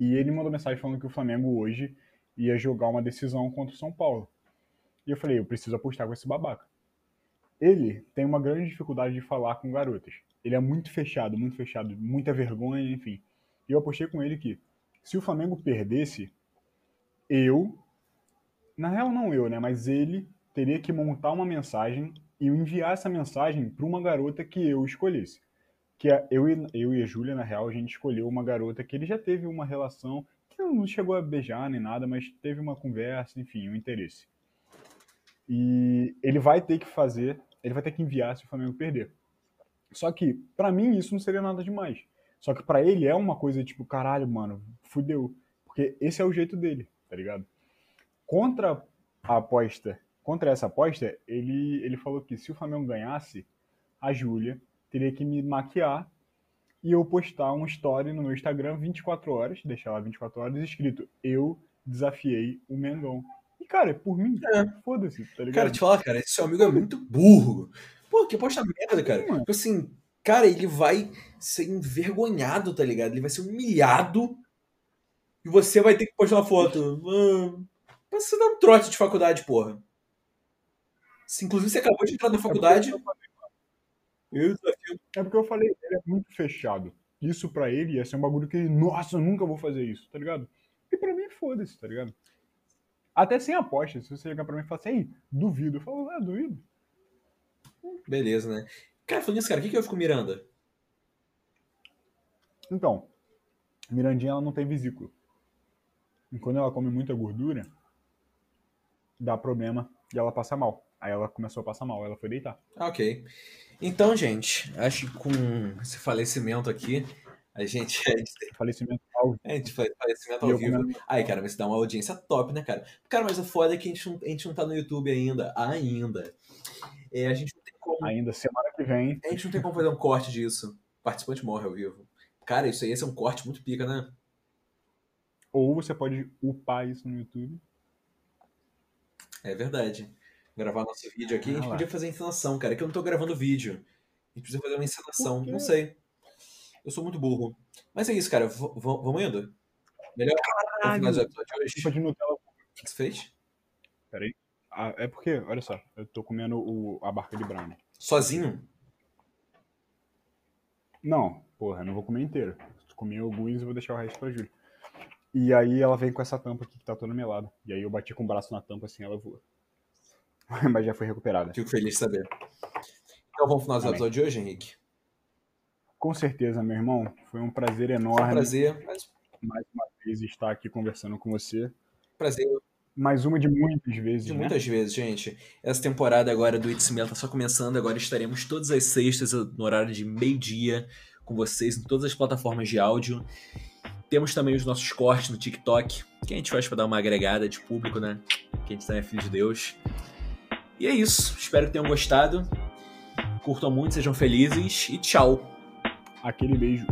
E ele mandou mensagem falando que o Flamengo hoje ia jogar uma decisão contra o São Paulo. E eu falei, eu preciso apostar com esse babaca. Ele tem uma grande dificuldade de falar com garotas. Ele é muito fechado, muito fechado, muita vergonha, enfim. E eu apostei com ele que se o Flamengo perdesse, eu, na real não eu, né, mas ele teria que montar uma mensagem e enviar essa mensagem para uma garota que eu escolhesse. Que é, eu, e, eu e a Júlia, na real, a gente escolheu uma garota que ele já teve uma relação, que não chegou a beijar nem nada, mas teve uma conversa, enfim, um interesse. E ele vai ter que fazer, ele vai ter que enviar se o Flamengo perder. Só que, pra mim, isso não seria nada demais. Só que pra ele é uma coisa tipo, caralho, mano, fudeu. Porque esse é o jeito dele, tá ligado? Contra a aposta, contra essa aposta, ele, ele falou que se o Flamengo ganhasse, a Júlia teria que me maquiar e eu postar um story no meu Instagram 24 horas, deixar lá 24 horas escrito, eu desafiei o Mengão. E, cara, por mim, foda-se, tá ligado?
Cara, te falar, cara, esse seu amigo é muito burro. Pô, que aposta merda, cara.
mano.
Tipo assim, cara, ele vai ser envergonhado, tá ligado? Ele vai ser humilhado. E você vai ter que postar uma foto. Ah, pra você dar um trote de faculdade, porra. Se, inclusive, você acabou de entrar na faculdade. Eu desafio.
É porque eu falei, ele é muito fechado. Isso pra ele ia ser um bagulho que ele, nossa, eu nunca vou fazer isso, tá ligado? E pra mim, foda-se, tá ligado? Até sem aposta, se você chegar pra mim e falar assim, ei, duvido, eu falo, é, duvido.
Beleza, né? Cara, falando nisso, cara, o que, que houve com Miranda?
Então, Mirandinha, ela não tem vesícula. E quando ela come muita gordura, dá problema e ela passa mal. Aí ela começou a passar mal, ela foi deitar.
Ah, ok. Então, gente, acho que com esse falecimento aqui, a gente.
Falecimento ao
É, gente, fa- falecimento ao vivo.
comendo-
Aí, cara, vai se dar uma audiência top, né, cara? Cara, mas o foda é que a gente não, a gente não tá no YouTube ainda. Ainda. É, a gente não tem como.
ainda semana que vem.
A gente não tem como fazer um corte disso. O participante morre ao vivo. Cara, isso aí ia ser um corte muito pica, né?
Ou você pode upar isso no YouTube.
É verdade. Gravar nosso vídeo aqui, a gente
Ah lá.
podia fazer encenação, cara. Que eu não tô gravando vídeo. A gente precisa fazer uma encenação. Não sei. Eu sou muito burro. Mas é isso, cara. V- vamos indo? Melhor vamos finalizar o episódio de hoje?
Tipo de Nutella.
O que você fez?
Ah, é porque, olha só, eu tô comendo o, a barca de brownie.
Sozinho?
Não, porra, eu não vou comer inteiro. Comi alguns e vou deixar o resto pra Júlia. E aí ela vem com essa tampa aqui que tá toda melada. E aí eu bati com o braço na tampa assim, ela voa. Mas já foi recuperada.
Fico feliz de saber. Então vamos finalizar o episódio de hoje, Henrique?
Com certeza, meu irmão. Foi um prazer
Foi um
enorme
prazer. Mas,
mais uma vez estar aqui conversando com você.
prazer
Mais uma de muitas vezes,
de
né?
muitas vezes, gente. Essa temporada agora do It's Me tá só começando. Agora estaremos todas as sextas no horário de meio-dia com vocês em todas as plataformas de áudio. Temos também os nossos cortes no TikTok, que a gente faz pra dar uma agregada de público, né? Que a gente também é filho de Deus. E é isso. Espero que tenham gostado. Curtam muito, sejam felizes e tchau.
Aquele beijo.